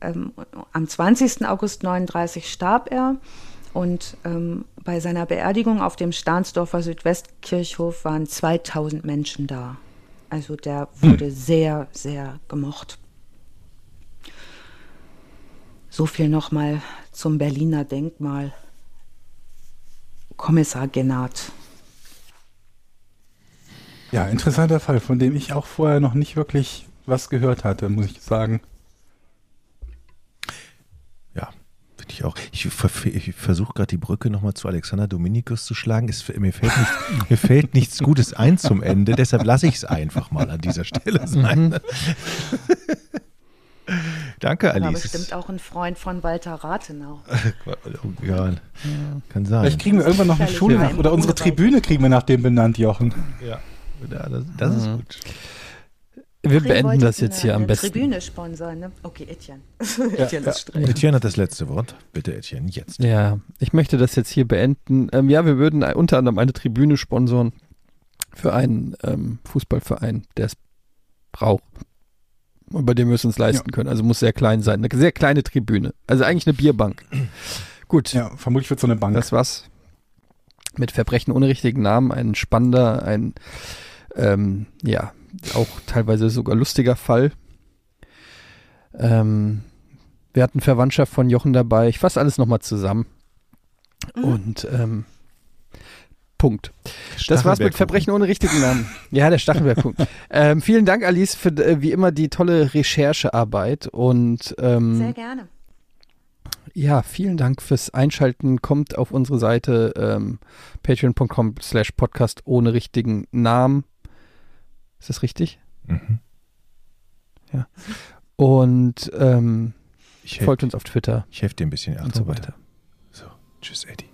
Ähm, am 20. August 39 starb er. Und ähm, bei seiner Beerdigung auf dem Stahnsdorfer Südwestkirchhof waren 2000 Menschen da. Also der wurde sehr, sehr gemocht. So viel nochmal zum Berliner Denkmal. Kommissar Gennard. Ja, interessanter Fall, von dem ich auch vorher noch nicht wirklich was gehört hatte, muss ich sagen. Ja, finde ich auch. Ich, ich versuche gerade die Brücke nochmal zu Alexander Dominikus zu schlagen. Es, mir, fällt nicht, (laughs) mir fällt nichts Gutes ein zum Ende, deshalb lasse ich es einfach mal an dieser Stelle sein. (laughs) (laughs) Danke, War Alice. bestimmt auch ein Freund von Walter Rathenau. (laughs) Ja, kann sein. Vielleicht kriegen wir irgendwann noch eine Schule nach, oder unsere. Tribüne kriegen wir nach dem benannt, Jochen. Ja, das, das ist Mhm. gut. Wir Ach, beenden das jetzt hier eine- am eine besten. Tribüne sponsern, ne? Okay, Etienne. (laughs) Etienne ja. ist streng. Etienne hat das letzte Wort. Bitte, Etienne, jetzt. Ja, ich möchte das jetzt hier beenden. Ähm, ja, wir würden unter anderem eine Tribüne sponsoren für einen ähm, Fußballverein, der es braucht. Über den wir es uns leisten können. Also muss sehr klein sein. Eine sehr kleine Tribüne. Also eigentlich eine Bierbank. Gut, Ja, vermutlich wird so eine Bank. das war's. Mit Verbrechen ohne richtigen Namen. Ein spannender, ein ähm, ja, auch teilweise sogar lustiger Fall. Ähm, wir hatten Verwandtschaft von Jochen dabei. Ich fasse alles nochmal zusammen. Und ähm, Punkt. Das war's mit Verbrechen ohne richtigen Namen. (laughs) Ja, der Stachelberg-Punkt. ähm, vielen Dank, Alice, für äh, wie immer die tolle Recherchearbeit. Und ähm, Sehr gerne. ja, vielen Dank fürs Einschalten. Kommt auf unsere Seite ähm, patreon.com slash podcast ohne richtigen Namen. Ist das richtig? Mhm. Und ähm, Ich helfe folgt uns auf Twitter ich helf dir ein bisschen und so Ärzte weiter. So, tschüss, Eddie.